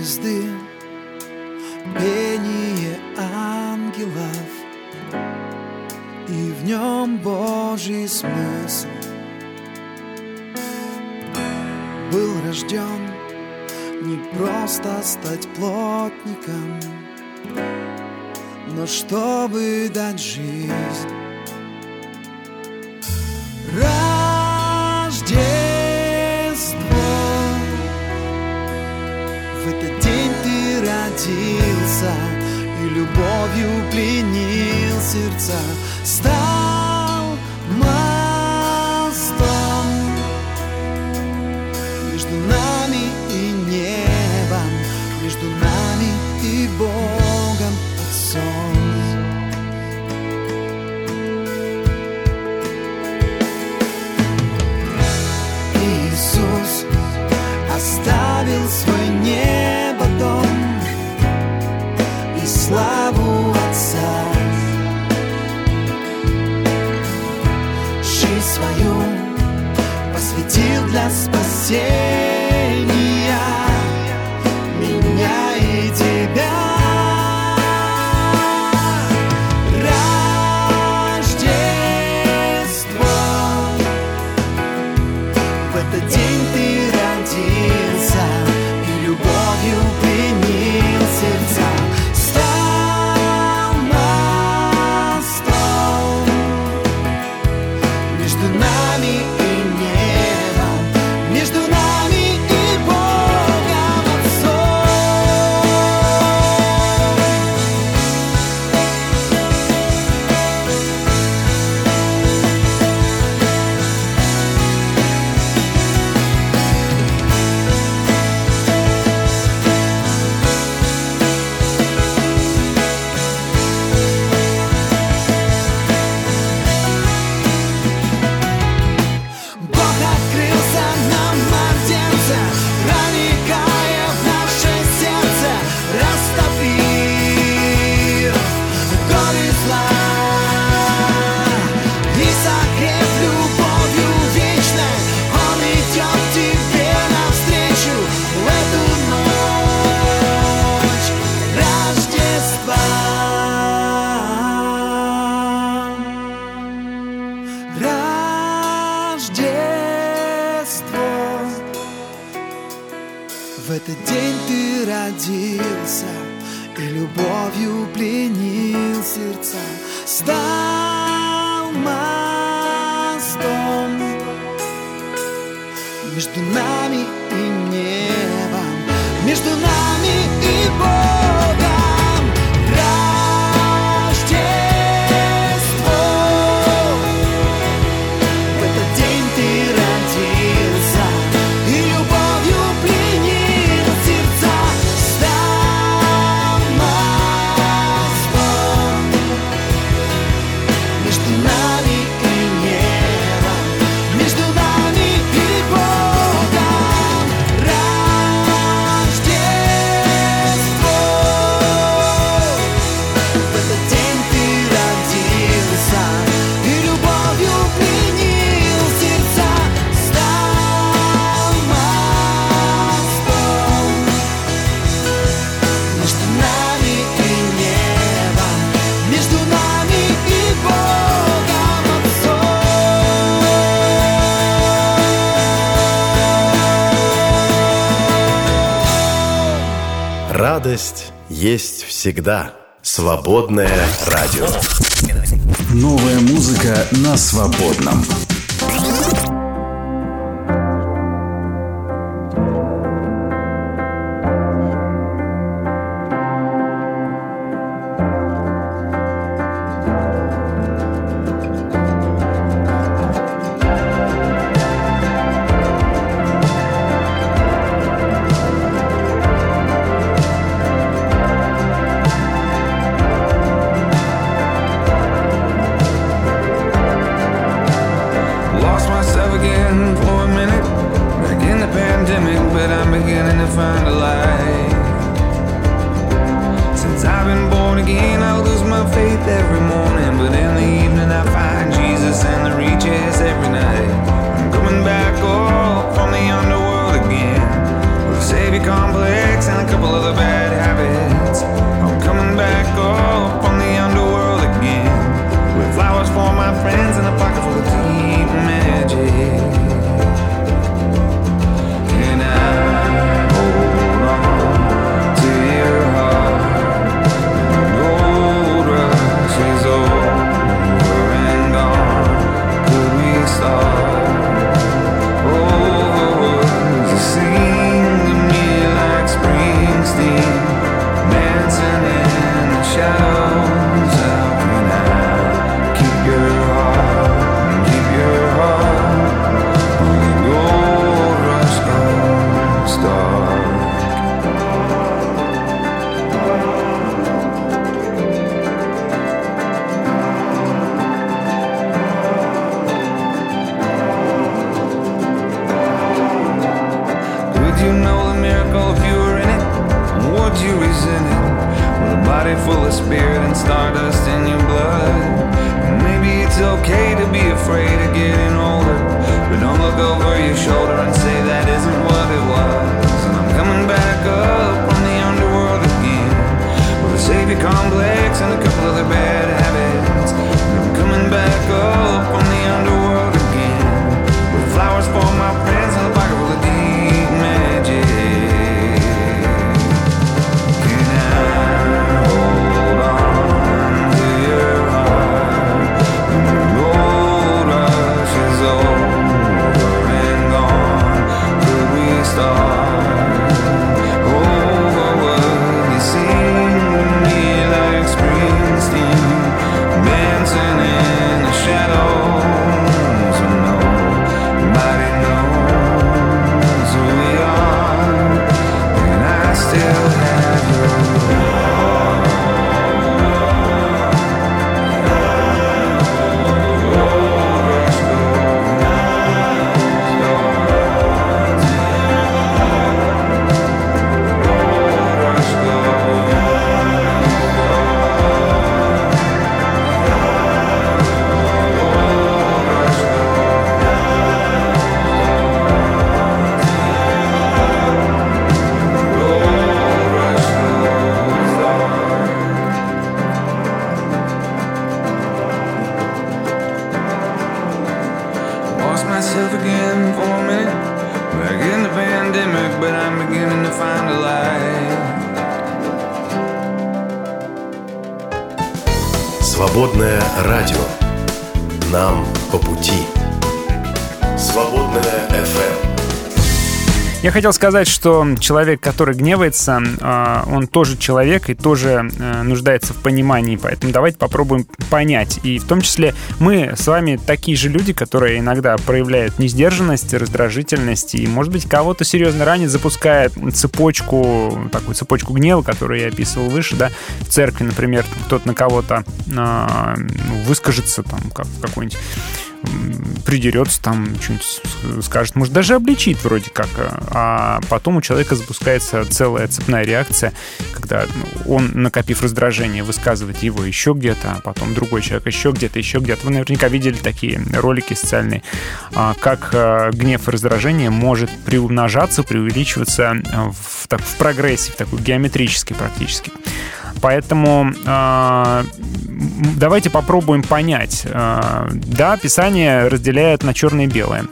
Звезды, пение ангелов И в нем Божий смысл. Был рожден не просто стать плотником Но чтобы дать жизнь. Рождество родился И любовью пленил сердца. Стал мостом Между нами и небом Между нами и Богом Отцом. Оставил свой небо славу Отца. Жизнь свою посвятил для спасения всегда свободное радио. Новая музыка на свободном. body full of spirit and stardust in your blood. And maybe it's okay to be afraid of getting older, but don't look over your shoulder and say that isn't what it was. And I'm coming back up from the underworld again with a savior complex and a couple other bad. Хотел сказать, что человек, который гневается, э, он тоже человек и тоже э, нуждается в понимании. Поэтому давайте попробуем понять. И в том числе мы с вами такие же люди, которые иногда проявляют несдержанность, раздражительность и, может быть, кого-то серьезно ранит, запуская цепочку, такую цепочку гнева, которую я описывал выше, да, в церкви, например, кто-то на кого-то э, выскажется, там, как какой-нибудь придерется, там что-нибудь скажет, может даже обличит вроде как, а потом у человека запускается целая цепная реакция, когда ну, он, накопив раздражение, высказывает его еще где-то, а потом другой человек еще где-то, еще где-то. Вы наверняка видели такие ролики социальные, а, как а, гнев и раздражение может приумножаться, преувеличиваться в, так, в прогрессе, в такой геометрический практически. Поэтому э, давайте попробуем понять. Э, да, Писание разделяет на черное и белое.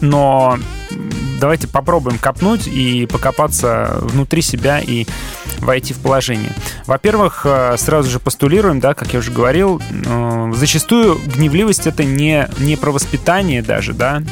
Но давайте попробуем копнуть и покопаться внутри себя и войти в положение. Во-первых, сразу же постулируем, да, как я уже говорил, зачастую гневливость это не, не про воспитание даже, да,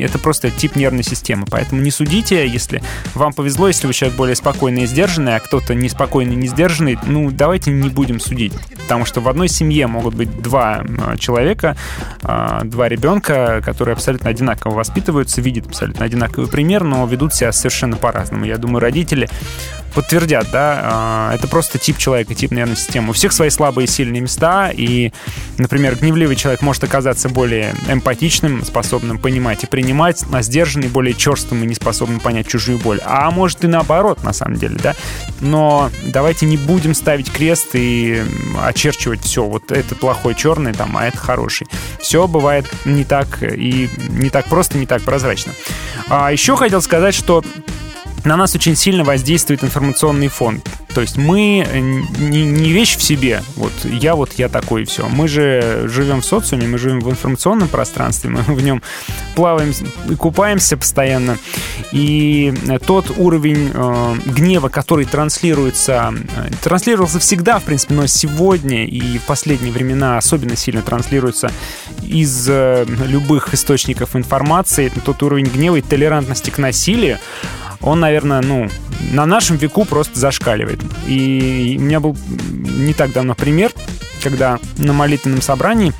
это просто тип нервной системы. Поэтому не судите, если вам повезло, если вы человек более спокойный и сдержанный, а кто-то неспокойный и не сдержанный, ну, давайте не будем судить. Потому что в одной семье могут быть два а, человека, два ребенка, которые абсолютно одинаково воспитываются, видят абсолютно одинаковый пример, но ведут себя совершенно по-разному. Я думаю, родители подтвердят, да, а, это просто тип человека, тип нервной системы. У всех свои слабые и сильные места, и, например, гневливый человек может оказаться более эмпатичным, способным понимать и принимать, а сдержанный более черствым и не способным понять чужую боль. А может и наоборот, на самом деле, да. Но давайте не будем ставить крест и очерчивать все. Вот это плохой черный, там, а это хороший. Все бывает не так и не так просто, не так прозрачно. А еще хотел сказать, что на нас очень сильно воздействует информационный фон. То есть мы э, не, не вещь в себе, вот я вот я такой и все. Мы же живем в социуме, мы живем в информационном пространстве, мы в нем плаваем и купаемся постоянно. И тот уровень э, гнева, который транслируется, э, транслировался всегда, в принципе, но сегодня и в последние времена особенно сильно транслируется из э, любых источников информации, тот уровень гнева и толерантности к насилию, он, наверное, ну, на нашем веку просто зашкаливает. И у меня был не так давно пример, когда на молитвенном собрании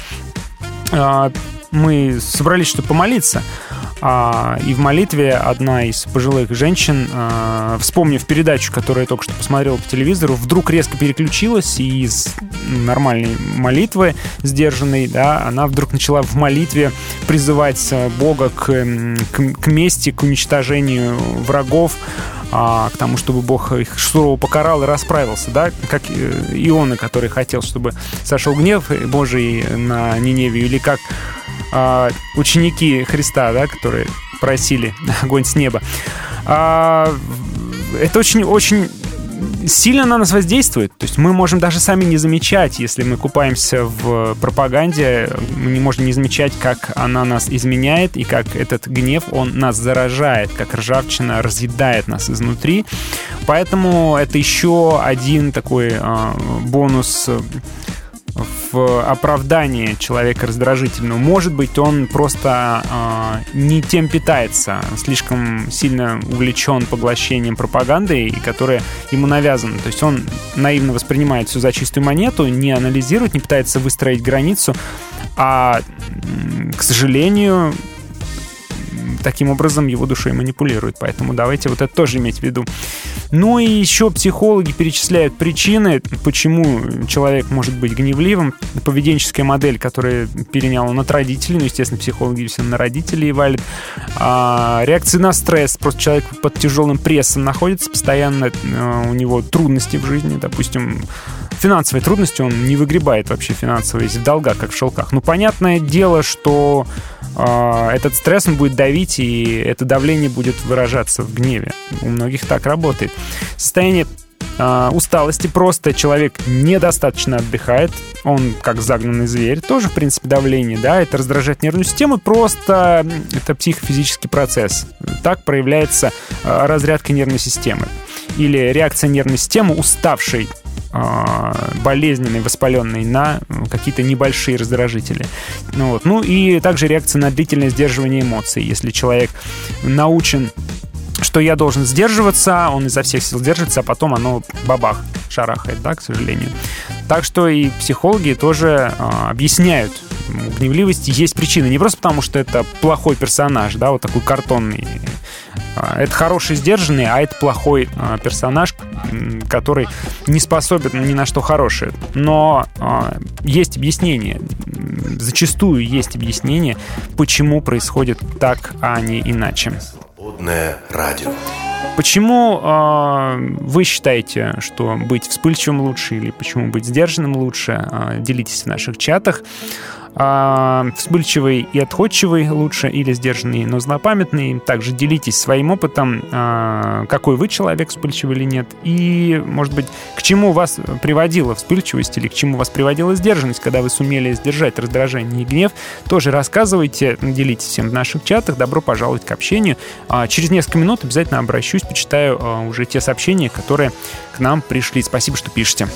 э, мы собрались, чтобы помолиться. А, и в молитве одна из пожилых женщин, а, вспомнив передачу, которую я только что посмотрел по телевизору, вдруг резко переключилась и из нормальной молитвы, сдержанной, да, она вдруг начала в молитве призывать Бога к, к, к мести, к уничтожению врагов, а, к тому, чтобы Бог их сурово покарал и расправился, да, как э, Иона, который хотел, чтобы сошел гнев Божий на Ниневию, или как а, ученики Христа, да, которые просили огонь с неба. А, это очень, очень сильно на нас воздействует. То есть мы можем даже сами не замечать, если мы купаемся в пропаганде, мы не можем не замечать, как она нас изменяет и как этот гнев, он нас заражает, как ржавчина разъедает нас изнутри. Поэтому это еще один такой э, бонус в оправдании человека раздражительного. Может быть, он просто э, не тем питается, слишком сильно увлечен поглощением пропаганды, которая ему навязана. То есть он наивно воспринимает все за чистую монету, не анализирует, не пытается выстроить границу, а, к сожалению, таким образом его душой манипулирует. Поэтому давайте вот это тоже иметь в виду. Ну и еще психологи перечисляют причины, почему человек может быть гневливым. Поведенческая модель, которая перенял он от родителей, ну, естественно, психологи все на родителей валят. А, реакции на стресс, просто человек под тяжелым прессом находится постоянно, а, у него трудности в жизни, допустим, финансовые трудности он не выгребает вообще финансовые, в долгах, как в шелках. Ну, понятное дело, что э, этот стресс он будет давить, и это давление будет выражаться в гневе. У многих так работает. Состояние э, усталости просто человек недостаточно отдыхает, он как загнанный зверь, тоже, в принципе, давление, да, это раздражает нервную систему, просто это психофизический процесс. Так проявляется э, разрядка нервной системы или реакция нервной системы уставшей а, болезненной, воспаленной на какие-то небольшие раздражители. Ну, вот. ну и также реакция на длительное сдерживание эмоций. Если человек научен что я должен сдерживаться, он изо всех сил держится, а потом оно бабах шарахает, да, к сожалению. Так что и психологи тоже а, объясняют, у гневливости есть причины. Не просто потому, что это плохой персонаж, да, вот такой картонный. А, Это хороший сдержанный, а это плохой а, персонаж, который не способен ни на что хорошее. Но а, есть объяснение. Зачастую есть объяснение, почему происходит так, а не иначе. Свободное радио. Почему э, вы считаете, что быть вспыльчивым лучше или почему быть сдержанным лучше? Э, делитесь в наших чатах. Э, вспыльчивый и отходчивый лучше или сдержанный, но злопамятный. Также делитесь своим опытом, какой вы человек, вспыльчивый или нет. И, может быть, к чему вас приводила вспыльчивость или к чему вас приводила сдержанность, когда вы сумели сдержать раздражение и гнев. Тоже рассказывайте, делитесь всем в наших чатах. Добро пожаловать к общению. Через несколько минут обязательно обращусь, почитаю а, уже те сообщения, которые к нам пришли. Спасибо, что пишете.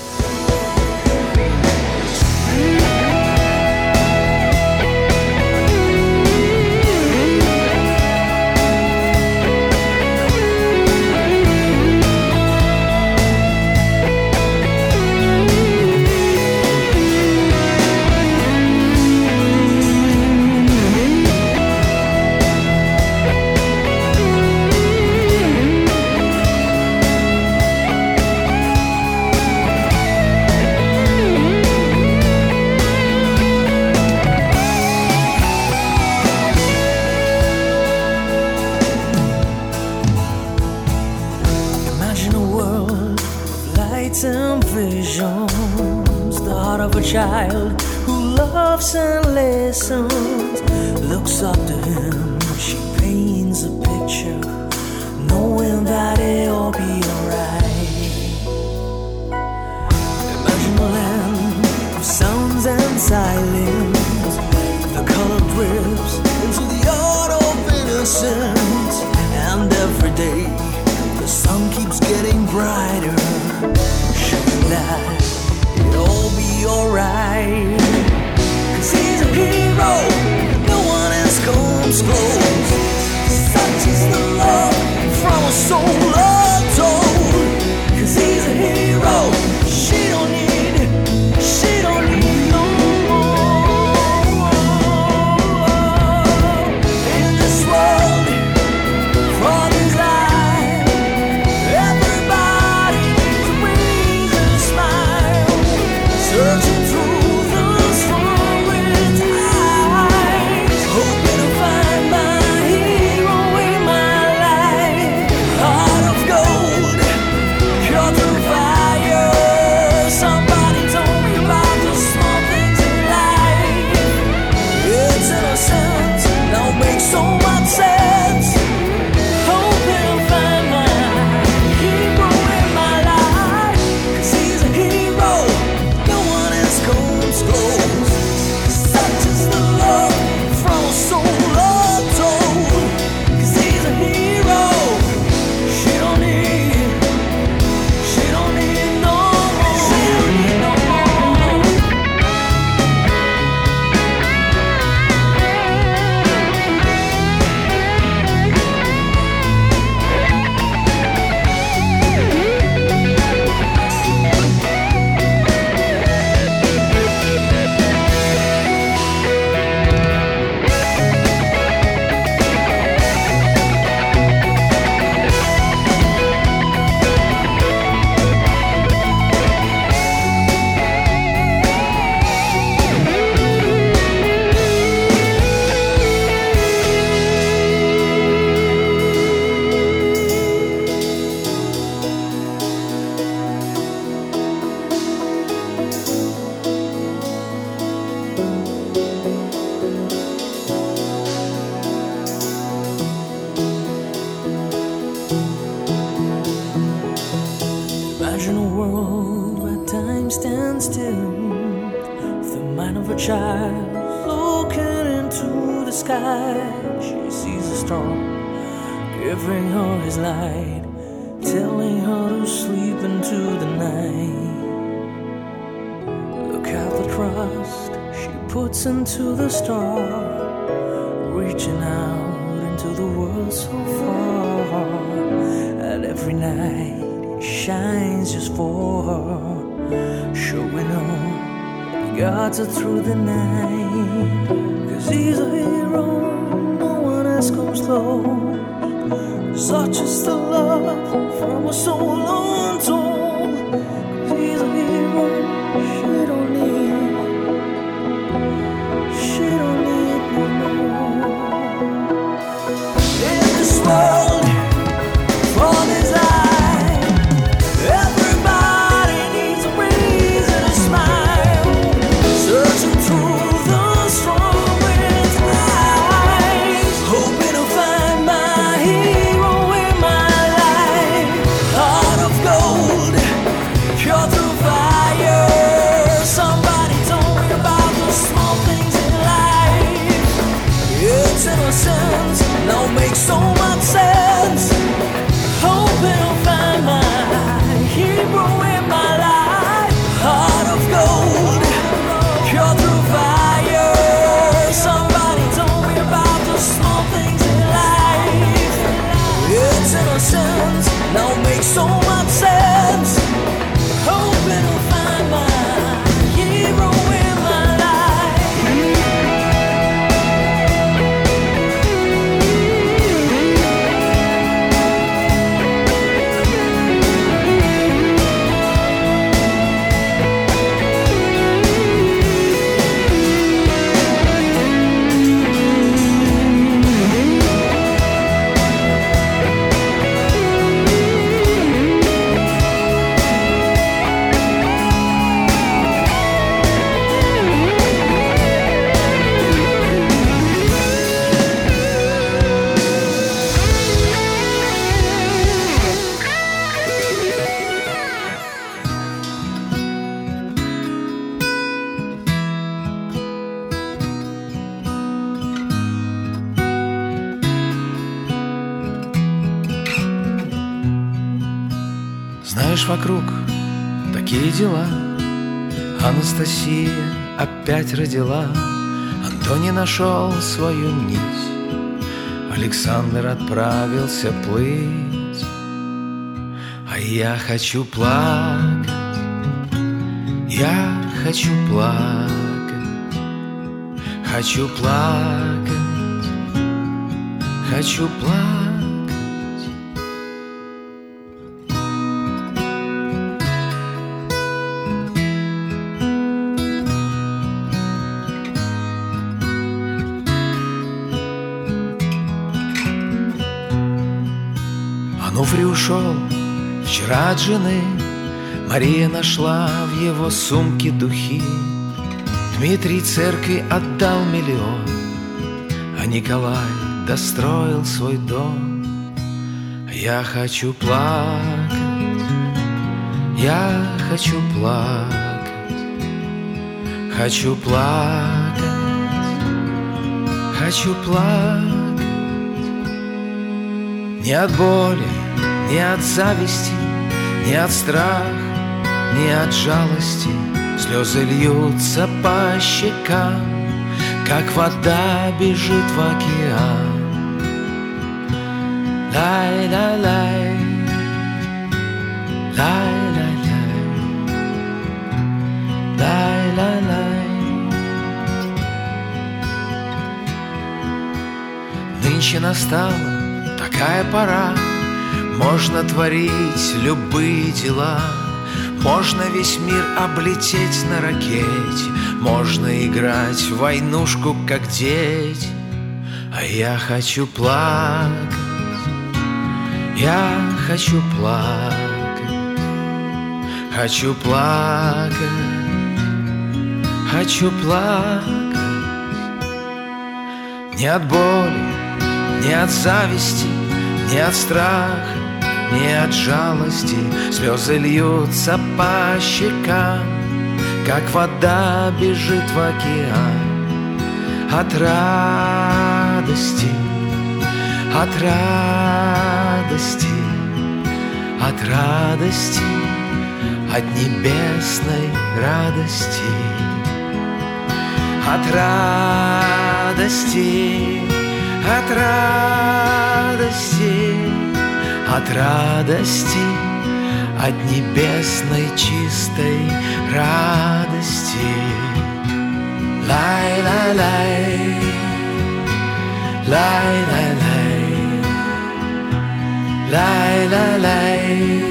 Нашел свою нить. Александр отправился плыть А я хочу плакать. Я хочу плакать Хочу плакать Хочу плакать ушел вчера от жены Мария нашла в его сумке духи. Дмитрий церкви отдал миллион А Николай достроил свой дом. Я хочу плакать Я хочу плакать Хочу плакать Хочу плакать. Не от боли, не от зависти, не от страха, не от жалости. Слезы льются по щекам, как вода бежит в океан. Лай-лай-лай, лай-лай-лай, лай-лай-лай. Нынче настала такая пора Можно творить любые дела Можно весь мир облететь на ракете Можно играть в войнушку, как дети А я хочу плакать Я хочу плакать Хочу плакать Хочу плакать. Не от боли, не от зависти, не от страха, не от жалости Слезы льются по щекам, как вода бежит в океан. От радости, от радости, от радости, от небесной радости. От радости, от радости, от радости, от небесной чистой радости. Лай-лай-лай, лай-лай-лай, лай-лай-лай,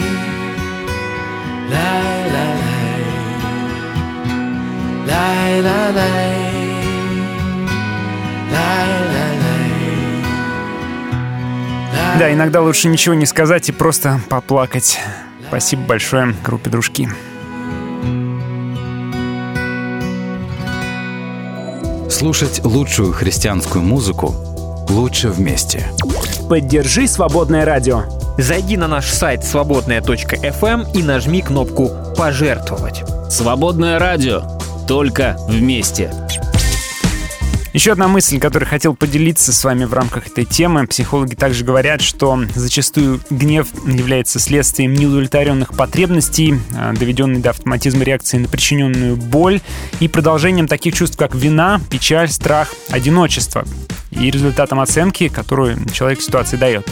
лай-лай-лай, лай-лай-лай, лай-лай-лай. Да, иногда лучше ничего не сказать и просто поплакать. Спасибо большое группе «Дружки». Слушать лучшую христианскую музыку лучше вместе. Поддержи «Свободное радио». Зайди на наш сайт свободная.фм и нажми кнопку «Пожертвовать». Свободное радио. Только вместе. Еще одна мысль, которую хотел поделиться с вами в рамках этой темы. Психологи также говорят, что зачастую гнев является следствием неудовлетворенных потребностей, а, доведенной до автоматизма реакции на причиненную боль и продолжением таких чувств, как вина, печаль, страх, одиночество и результатом оценки, которую человек ситуации дает.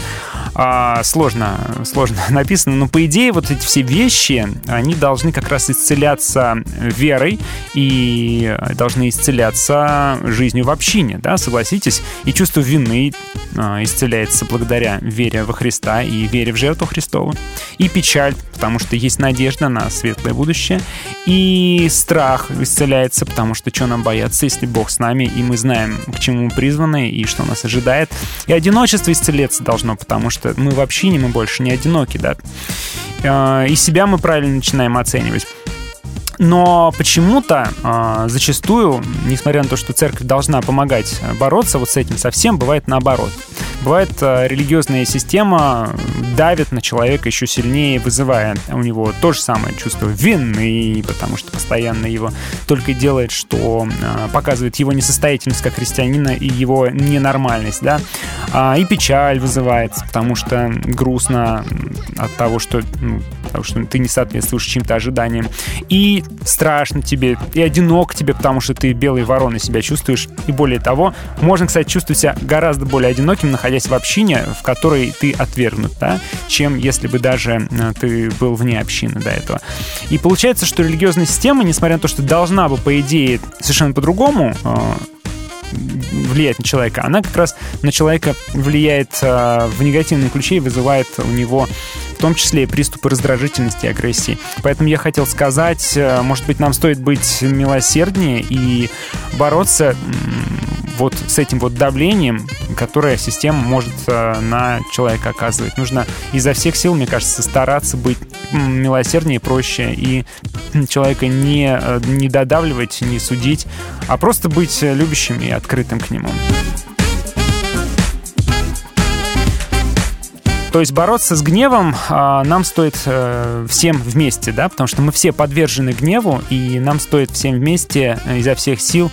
А, сложно, сложно написано, но по идее вот эти все вещи, они должны как раз исцеляться верой и должны исцеляться жизнью в общине, да, согласитесь? И чувство вины а, исцеляется благодаря вере во Христа и вере в жертву Христову. И печаль, потому что есть надежда на светлое будущее. И страх исцеляется, потому что что нам бояться, если Бог с нами, и мы знаем, к чему мы призваны и что нас ожидает. И одиночество исцеляться должно, потому что мы в общине, мы больше не одиноки, да. А, И себя мы правильно начинаем оценивать. Но почему-то э, зачастую, несмотря на то, что церковь должна помогать бороться вот с этим совсем, бывает наоборот. Бывает, э, религиозная система давит на человека еще сильнее, вызывая у него то же самое чувство вины, потому что постоянно его только делает, что э, показывает его несостоятельность как христианина и его ненормальность, да, а, и печаль вызывает, потому что грустно от того, что, ну, потому что ты не соответствуешь чьим-то ожиданиям. И страшно тебе, и одинок тебе, потому что ты белой вороной себя чувствуешь. И более того, можно, кстати, чувствовать себя гораздо более одиноким, находясь в общине, в которой ты отвергнут, да, чем если бы даже э, ты был вне общины до этого. И получается, что религиозная система, несмотря на то, что должна бы, по идее, совершенно по-другому э, влиять на человека, она как раз на человека влияет э, в негативном ключе и вызывает у него в том числе и приступы раздражительности и агрессии. Поэтому я хотел сказать, э, может быть, нам стоит быть милосерднее и бороться вот с этим вот давлением, которое система может э, на человека оказывать. Нужно изо всех сил, мне кажется, стараться быть милосерднее, проще и человека не, э, не додавливать, не судить, а просто быть любящим и открытым к нему. То есть бороться с гневом а, нам стоит э, всем вместе, да, потому что мы все подвержены гневу, и нам стоит всем вместе э, изо всех сил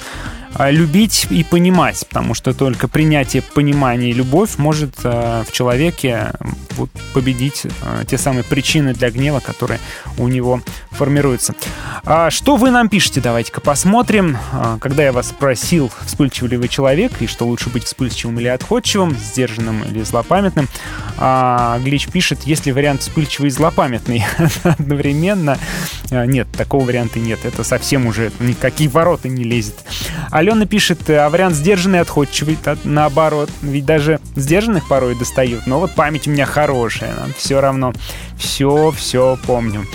любить и понимать, потому что только принятие, понимание и любовь может э, в человеке вот, победить э, те самые причины для гнева, которые у него формируются. А что вы нам пишете? Давайте-ка посмотрим. А, Когда я вас спросил, вспыльчивый ли вы человек, и что лучше быть вспыльчивым или отходчивым, сдержанным или злопамятным, а, Глич пишет, есть ли вариант вспыльчивый и злопамятный одновременно. А, Нет, такого варианта нет. Это совсем уже никакие ворота не лезет. Алена пишет, а вариант сдержанный отходчивый, наоборот. Ведь даже сдержанных порой достают. Но вот память у меня хорошая. Все равно все-все помню.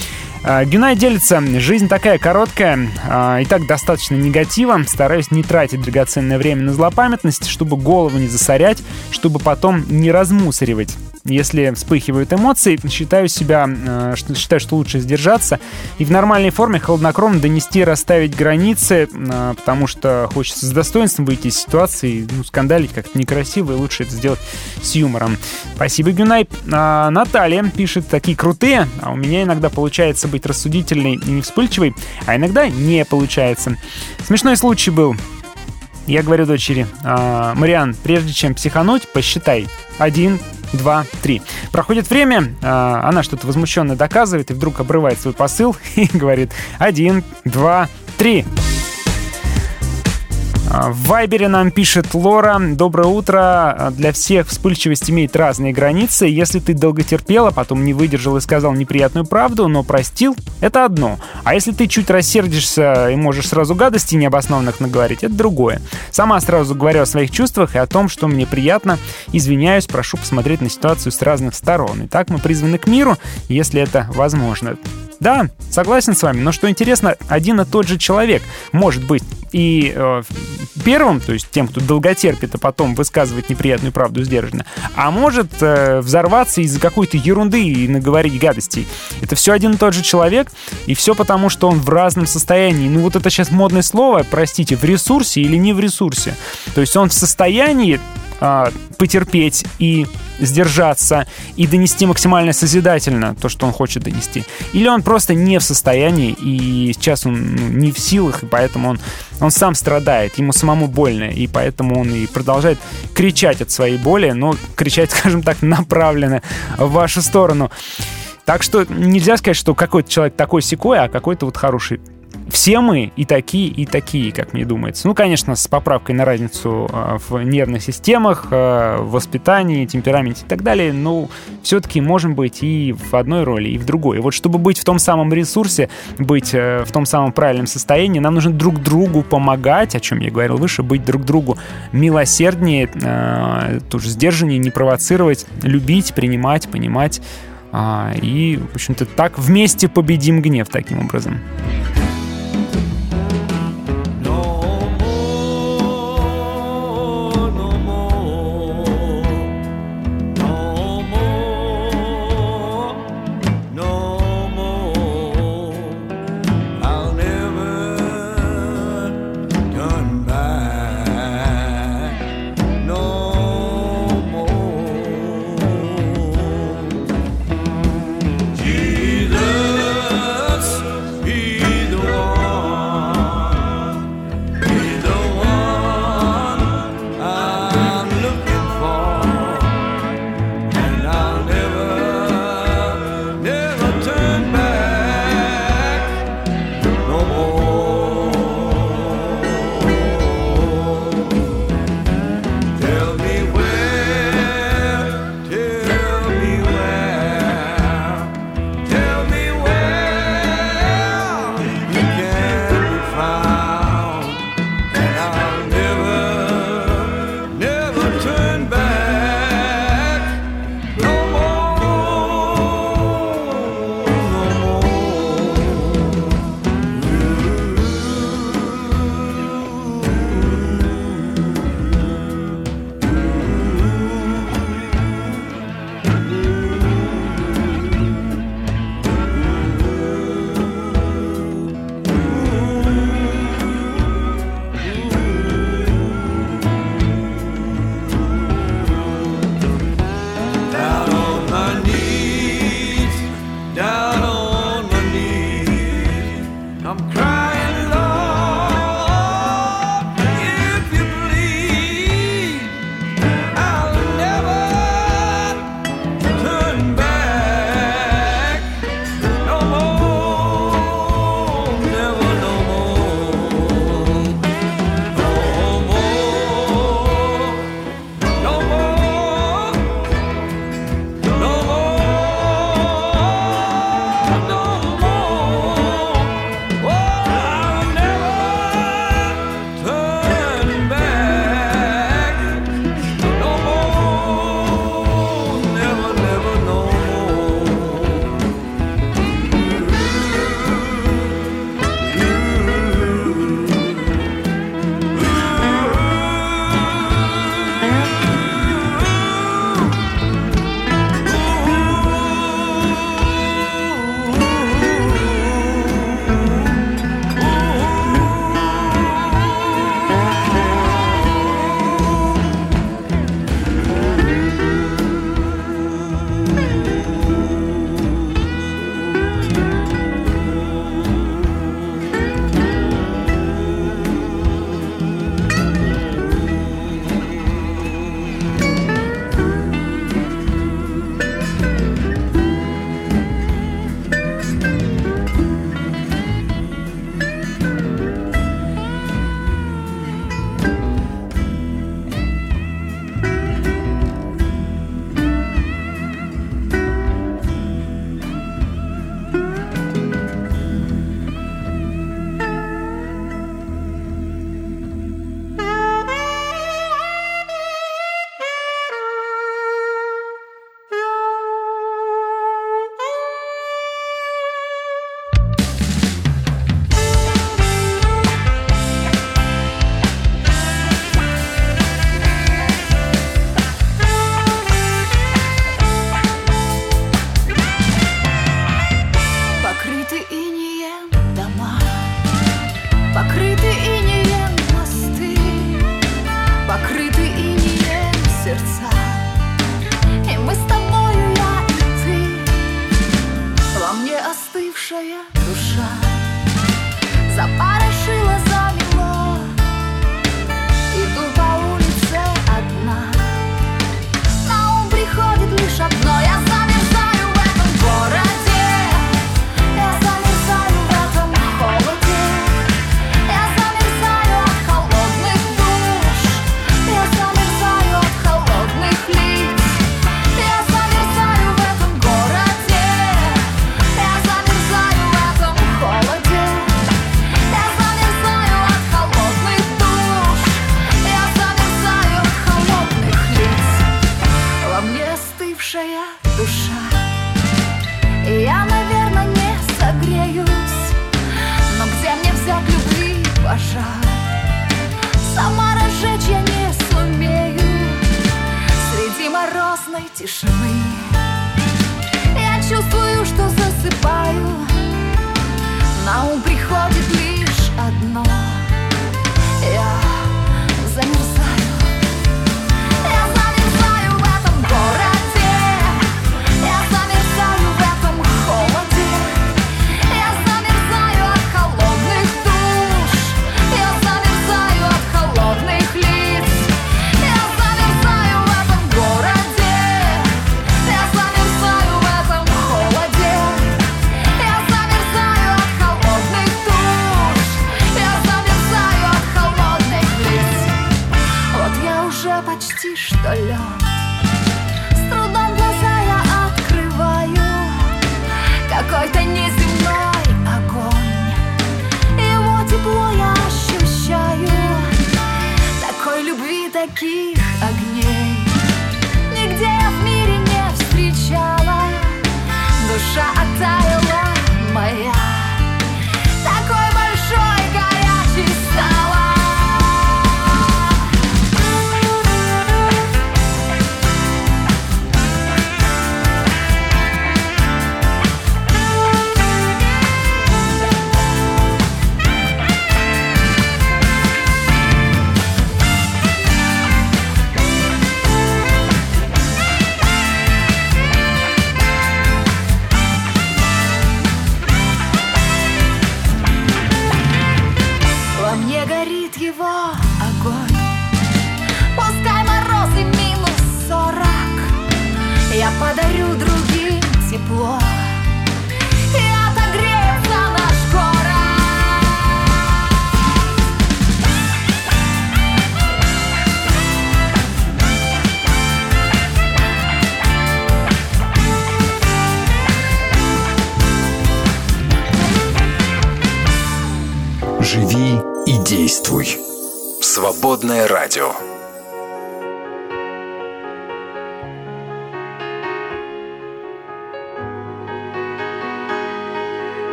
А, Гюнай делится. Жизнь такая короткая, а, и так достаточно негатива. Стараюсь не тратить драгоценное время на злопамятность, чтобы голову не засорять, чтобы потом не размусоривать. Если вспыхивают эмоции, считаю себя, э, считаю, что лучше сдержаться и в нормальной форме хладнокровно донести, расставить границы, э, потому что хочется с достоинством выйти из ситуации, ну, скандалить как-то некрасиво, и лучше это сделать с юмором. Спасибо, Гюнай. А, Наталья пишет, такие крутые, а у меня иногда получается быть рассудительной и не вспыльчивой, а иногда не получается. Смешной случай был. Я говорю дочери, «А, Мариан, прежде чем психануть, посчитай. Один, два, три. Проходит время, а, она что-то возмущенно доказывает и вдруг обрывает свой посыл и говорит один, два, три. А, В Вайбере нам пишет Лора. Доброе утро. Для всех вспыльчивость имеет разные границы. Если ты долго терпел, а потом не выдержал и сказал неприятную правду, но простил, это одно. А если ты чуть рассердишься и можешь сразу гадостей необоснованных наговорить, это другое. Сама сразу говорю о своих чувствах и о том, что мне приятно. Извиняюсь, прошу посмотреть на ситуацию с разных сторон. И так мы призваны к миру, если это возможно. Да, согласен с вами, но что интересно, один и тот же человек может быть и э, первым, то есть тем, кто долго терпит, а потом высказывает неприятную правду сдержанно, а может э, взорваться из-за какой-то ерунды и наговорить гадостей. Это все один и тот же человек, и все потому, что он в разном состоянии. Ну вот это сейчас модное слово, простите, в ресурсе или не в ресурсе. То есть он в состоянии а, потерпеть и сдержаться и донести максимально созидательно то, что он хочет донести. Или он просто не в состоянии, и сейчас он ну, не в силах, и поэтому он, он сам страдает, ему самому больно, и поэтому он и продолжает кричать от своей боли, но кричать, скажем так, направленно в вашу сторону. Так что нельзя сказать, что какой-то человек такой секой, а какой-то вот хороший все мы и такие, и такие, как мне думается. Ну, конечно, с поправкой на разницу э, в нервных системах, э, в воспитании, темпераменте и так далее, но все-таки можем быть и в одной роли, и в другой. И вот чтобы быть в том самом ресурсе, быть э, в том самом правильном состоянии, нам нужно друг другу помогать, о чем я говорил выше, быть друг другу милосерднее, тоже сдержаннее, не провоцировать, любить, принимать, понимать. А, и, в общем-то, так вместе победим гнев таким образом.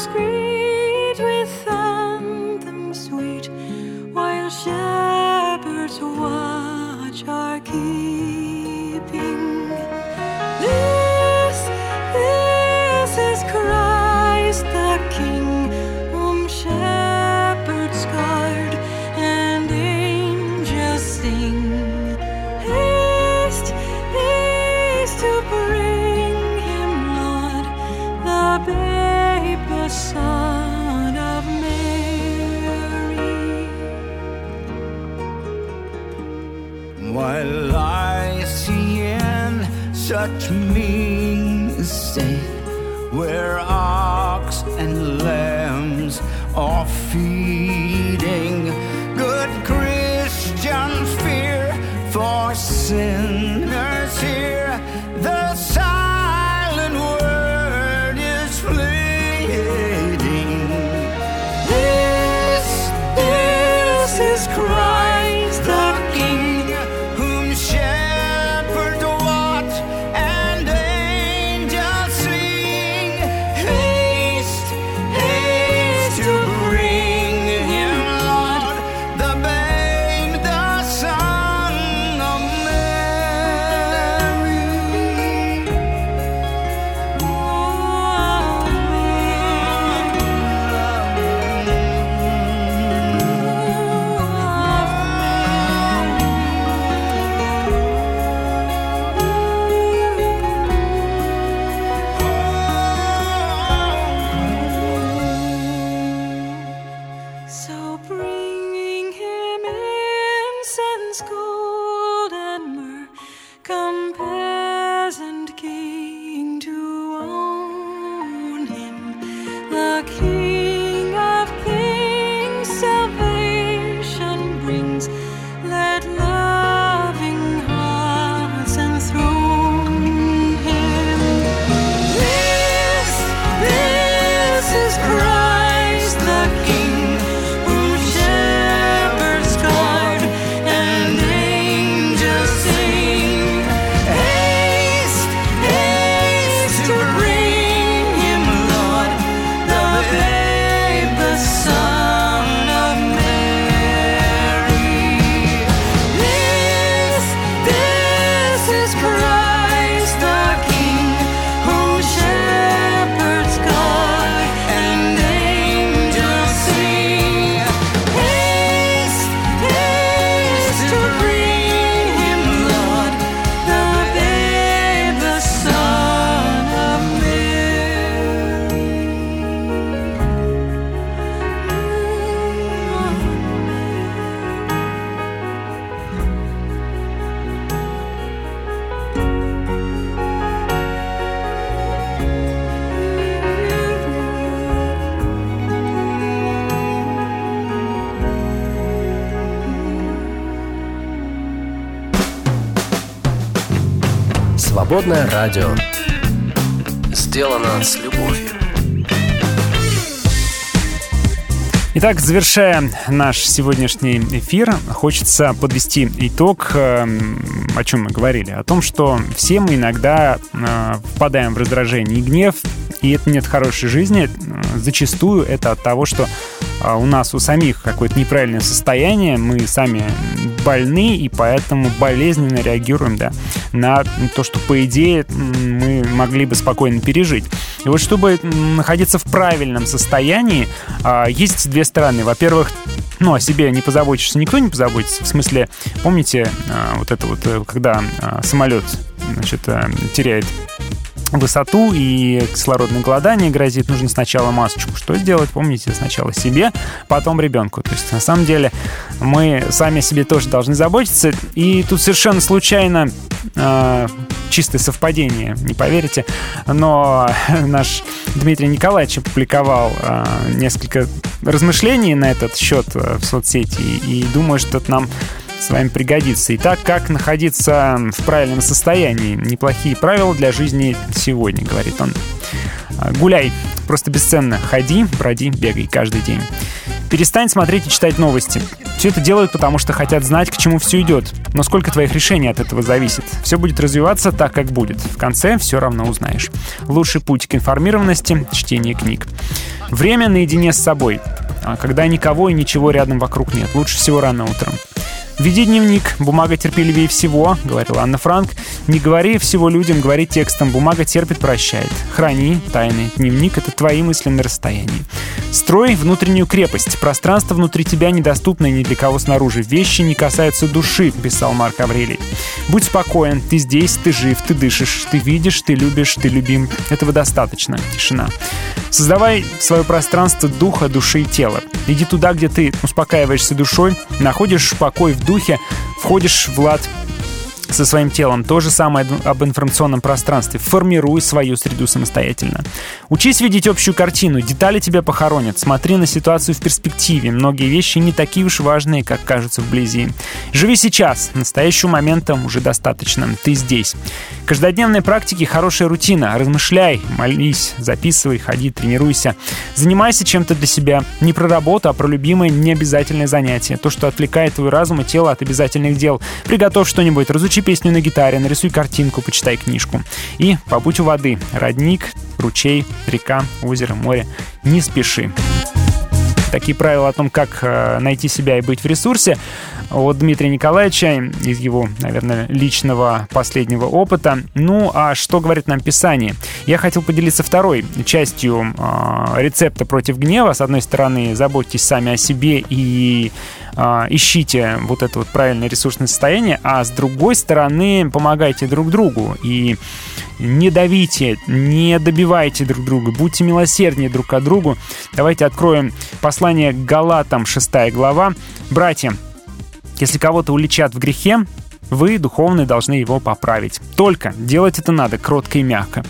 scream. Свободное радио. Сделано с любовью. Итак, завершая наш сегодняшний эфир, хочется подвести итог, э, о чем мы говорили. О том, что все мы иногда э, впадаем в раздражение и гнев, и это нет хорошей жизни. Э, Зачастую это от того, что а, у нас у самих какое-то неправильное состояние, мы сами больны, и поэтому болезненно реагируем да, на то, что, по идее, мы могли бы спокойно пережить. И вот чтобы находиться в правильном состоянии, а, есть две стороны. Во-первых, ну, о себе не позаботишься, никто не позаботится. В смысле, помните, а, вот это вот, э, когда а, самолет, значит, а, теряет высоту и кислородное голодание грозит, нужно сначала масочку. Что сделать? Помните, сначала себе, потом ребенку. То есть, на самом деле, мы сами о себе тоже должны заботиться. И тут совершенно случайно э, чистое совпадение, не поверите, но наш Дмитрий Николаевич опубликовал э, несколько размышлений на этот счет э, в соцсети, и думаю, что это нам с вами пригодится. Итак, как находиться в правильном состоянии? Неплохие правила для жизни сегодня, говорит он. А, Гуляй, просто бесценно. Ходи, броди, бегай каждый день. Перестань смотреть и читать новости. Все это делают, потому что хотят знать, к чему все идет. Но сколько твоих решений от этого зависит? Все будет развиваться так, как будет. В конце все равно узнаешь. Лучший путь к информированности — чтение книг. Время наедине с собой. А Когда никого и ничего рядом вокруг нет. Лучше всего рано утром. Веди дневник, бумага терпеливее всего, говорила Анна Франк. Не говори всего людям, говори текстом, бумага терпит, прощает. Храни тайны. Дневник — это твои мысли на расстоянии. Строй внутреннюю крепость. Пространство внутри тебя недоступно ни для кого снаружи. Вещи не касаются души, писал Марк Аврелий. Будь спокоен, ты здесь, ты жив, ты дышишь, ты видишь, ты любишь, ты любим. Этого достаточно. Тишина. Создавай свое пространство духа, души и тела. Иди туда, где ты успокаиваешься душой, находишь покой в духе, входишь в лад со своим телом. То же самое об информационном пространстве. Формируй свою среду самостоятельно. Учись видеть общую картину. Детали тебя похоронят. Смотри на ситуацию в перспективе. Многие вещи не такие уж важные, как кажутся вблизи. Живи сейчас. Настоящего момента уже достаточно. Ты здесь. Каждодневные практики – хорошая рутина. Размышляй, молись, записывай, ходи, тренируйся. Занимайся чем-то для себя. Не про работу, а про любимое необязательное занятие. То, что отвлекает твой разум и тело от обязательных дел. Приготовь что-нибудь, разучи песню на гитаре, нарисуй картинку, почитай книжку. И побудь у воды. Родник, ручей, река, озеро, море. Не спеши. Такие правила о том, как э, найти себя и быть в ресурсе от Дмитрия Николаевича из его, наверное, личного последнего опыта. Ну, а что говорит нам Писание? Я хотел поделиться второй частью э, рецепта против гнева. С одной стороны, заботьтесь сами о себе и ищите вот это вот правильное ресурсное состояние, а с другой стороны, помогайте друг другу и не давите, не добивайте друг друга, будьте милосерднее друг к другу. Давайте откроем послание Галатам, 6 глава. Братья, если кого-то уличат в грехе, вы, духовные, должны его поправить. Только делать это надо кротко и мягко.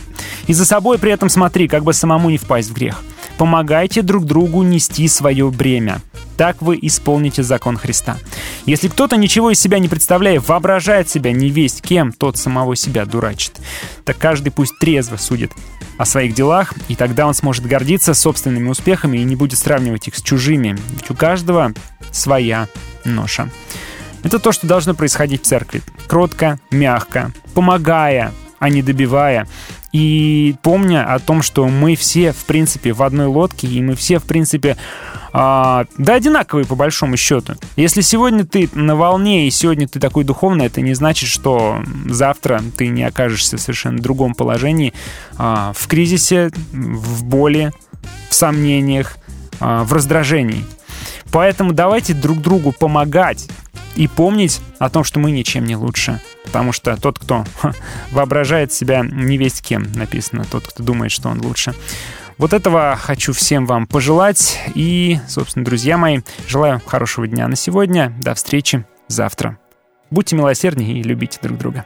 И за собой при этом смотри, как бы самому не впасть в грех. Помогайте друг другу нести свое бремя. Так вы исполните закон Христа. Если кто-то ничего из себя не представляя, воображает себя не весть кем, тот самого себя дурачит. Так каждый пусть трезво судит о своих делах, и тогда он сможет гордиться собственными успехами и не будет сравнивать их с чужими. Ведь у каждого своя ноша. Это то, что должно происходить в церкви. Кротко, мягко, помогая, а не добивая. И помня о том, что мы все, в принципе, в одной лодке, и мы все, в принципе, а, да одинаковые по большому счету. Если сегодня ты на волне, и сегодня ты такой духовный, это не значит, что завтра ты не окажешься в совершенно другом положении, а, в кризисе, в боли, в сомнениях, а, в раздражении. Поэтому давайте друг другу помогать и помнить о том, что мы ничем не лучше. Потому что тот, кто воображает себя не весть кем, написано, тот, кто думает, что он лучше. Вот этого хочу всем вам пожелать. И, собственно, друзья мои, желаю хорошего дня на сегодня. До встречи завтра. Будьте милосерднее и любите друг друга.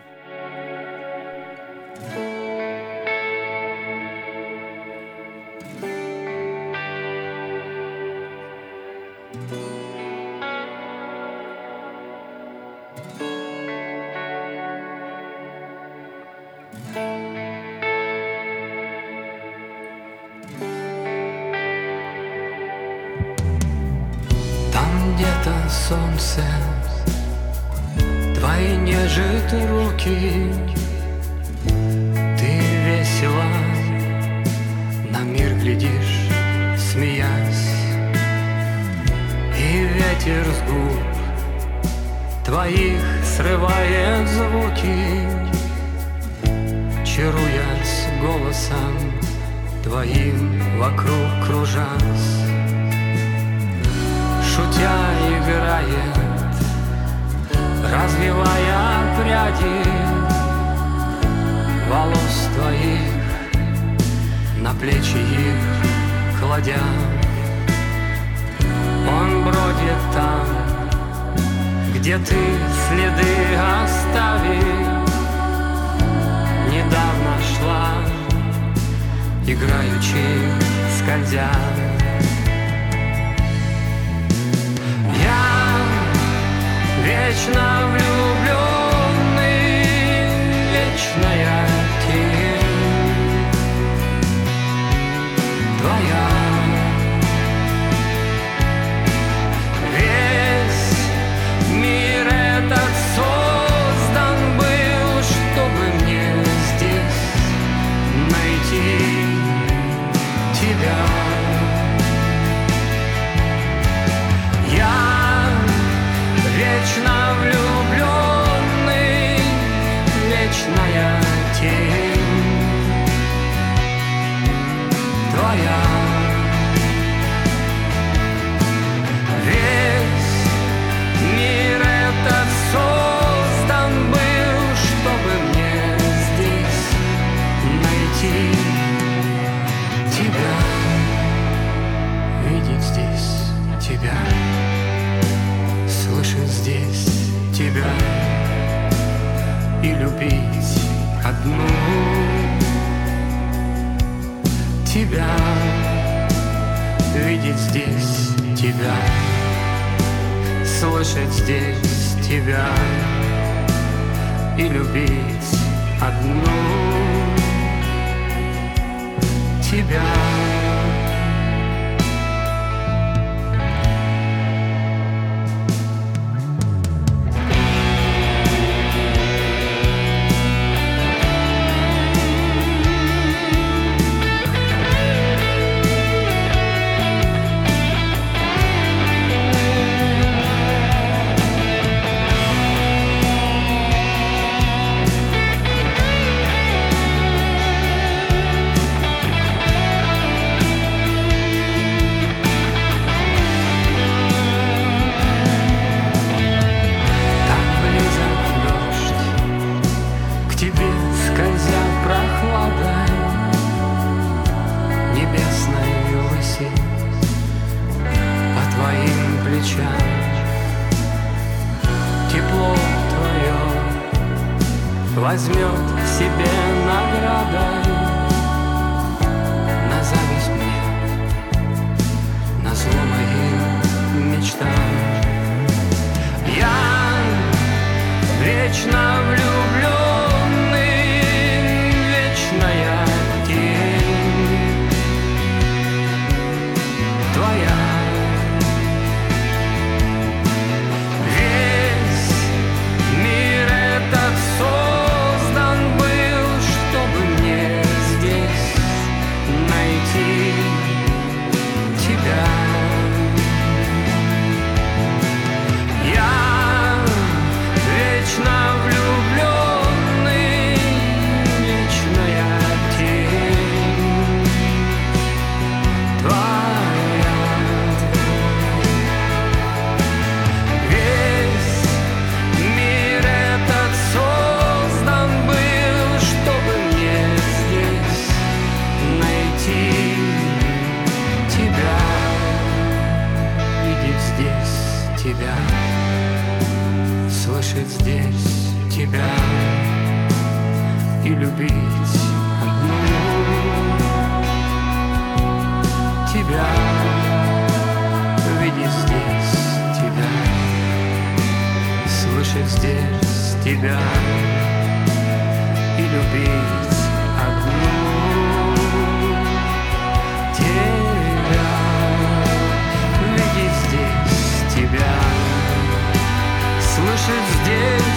и любить одну тебя. плеча Тепло твое возьмет себе на себя и любить одну тебя, видеть здесь тебя, слышать здесь.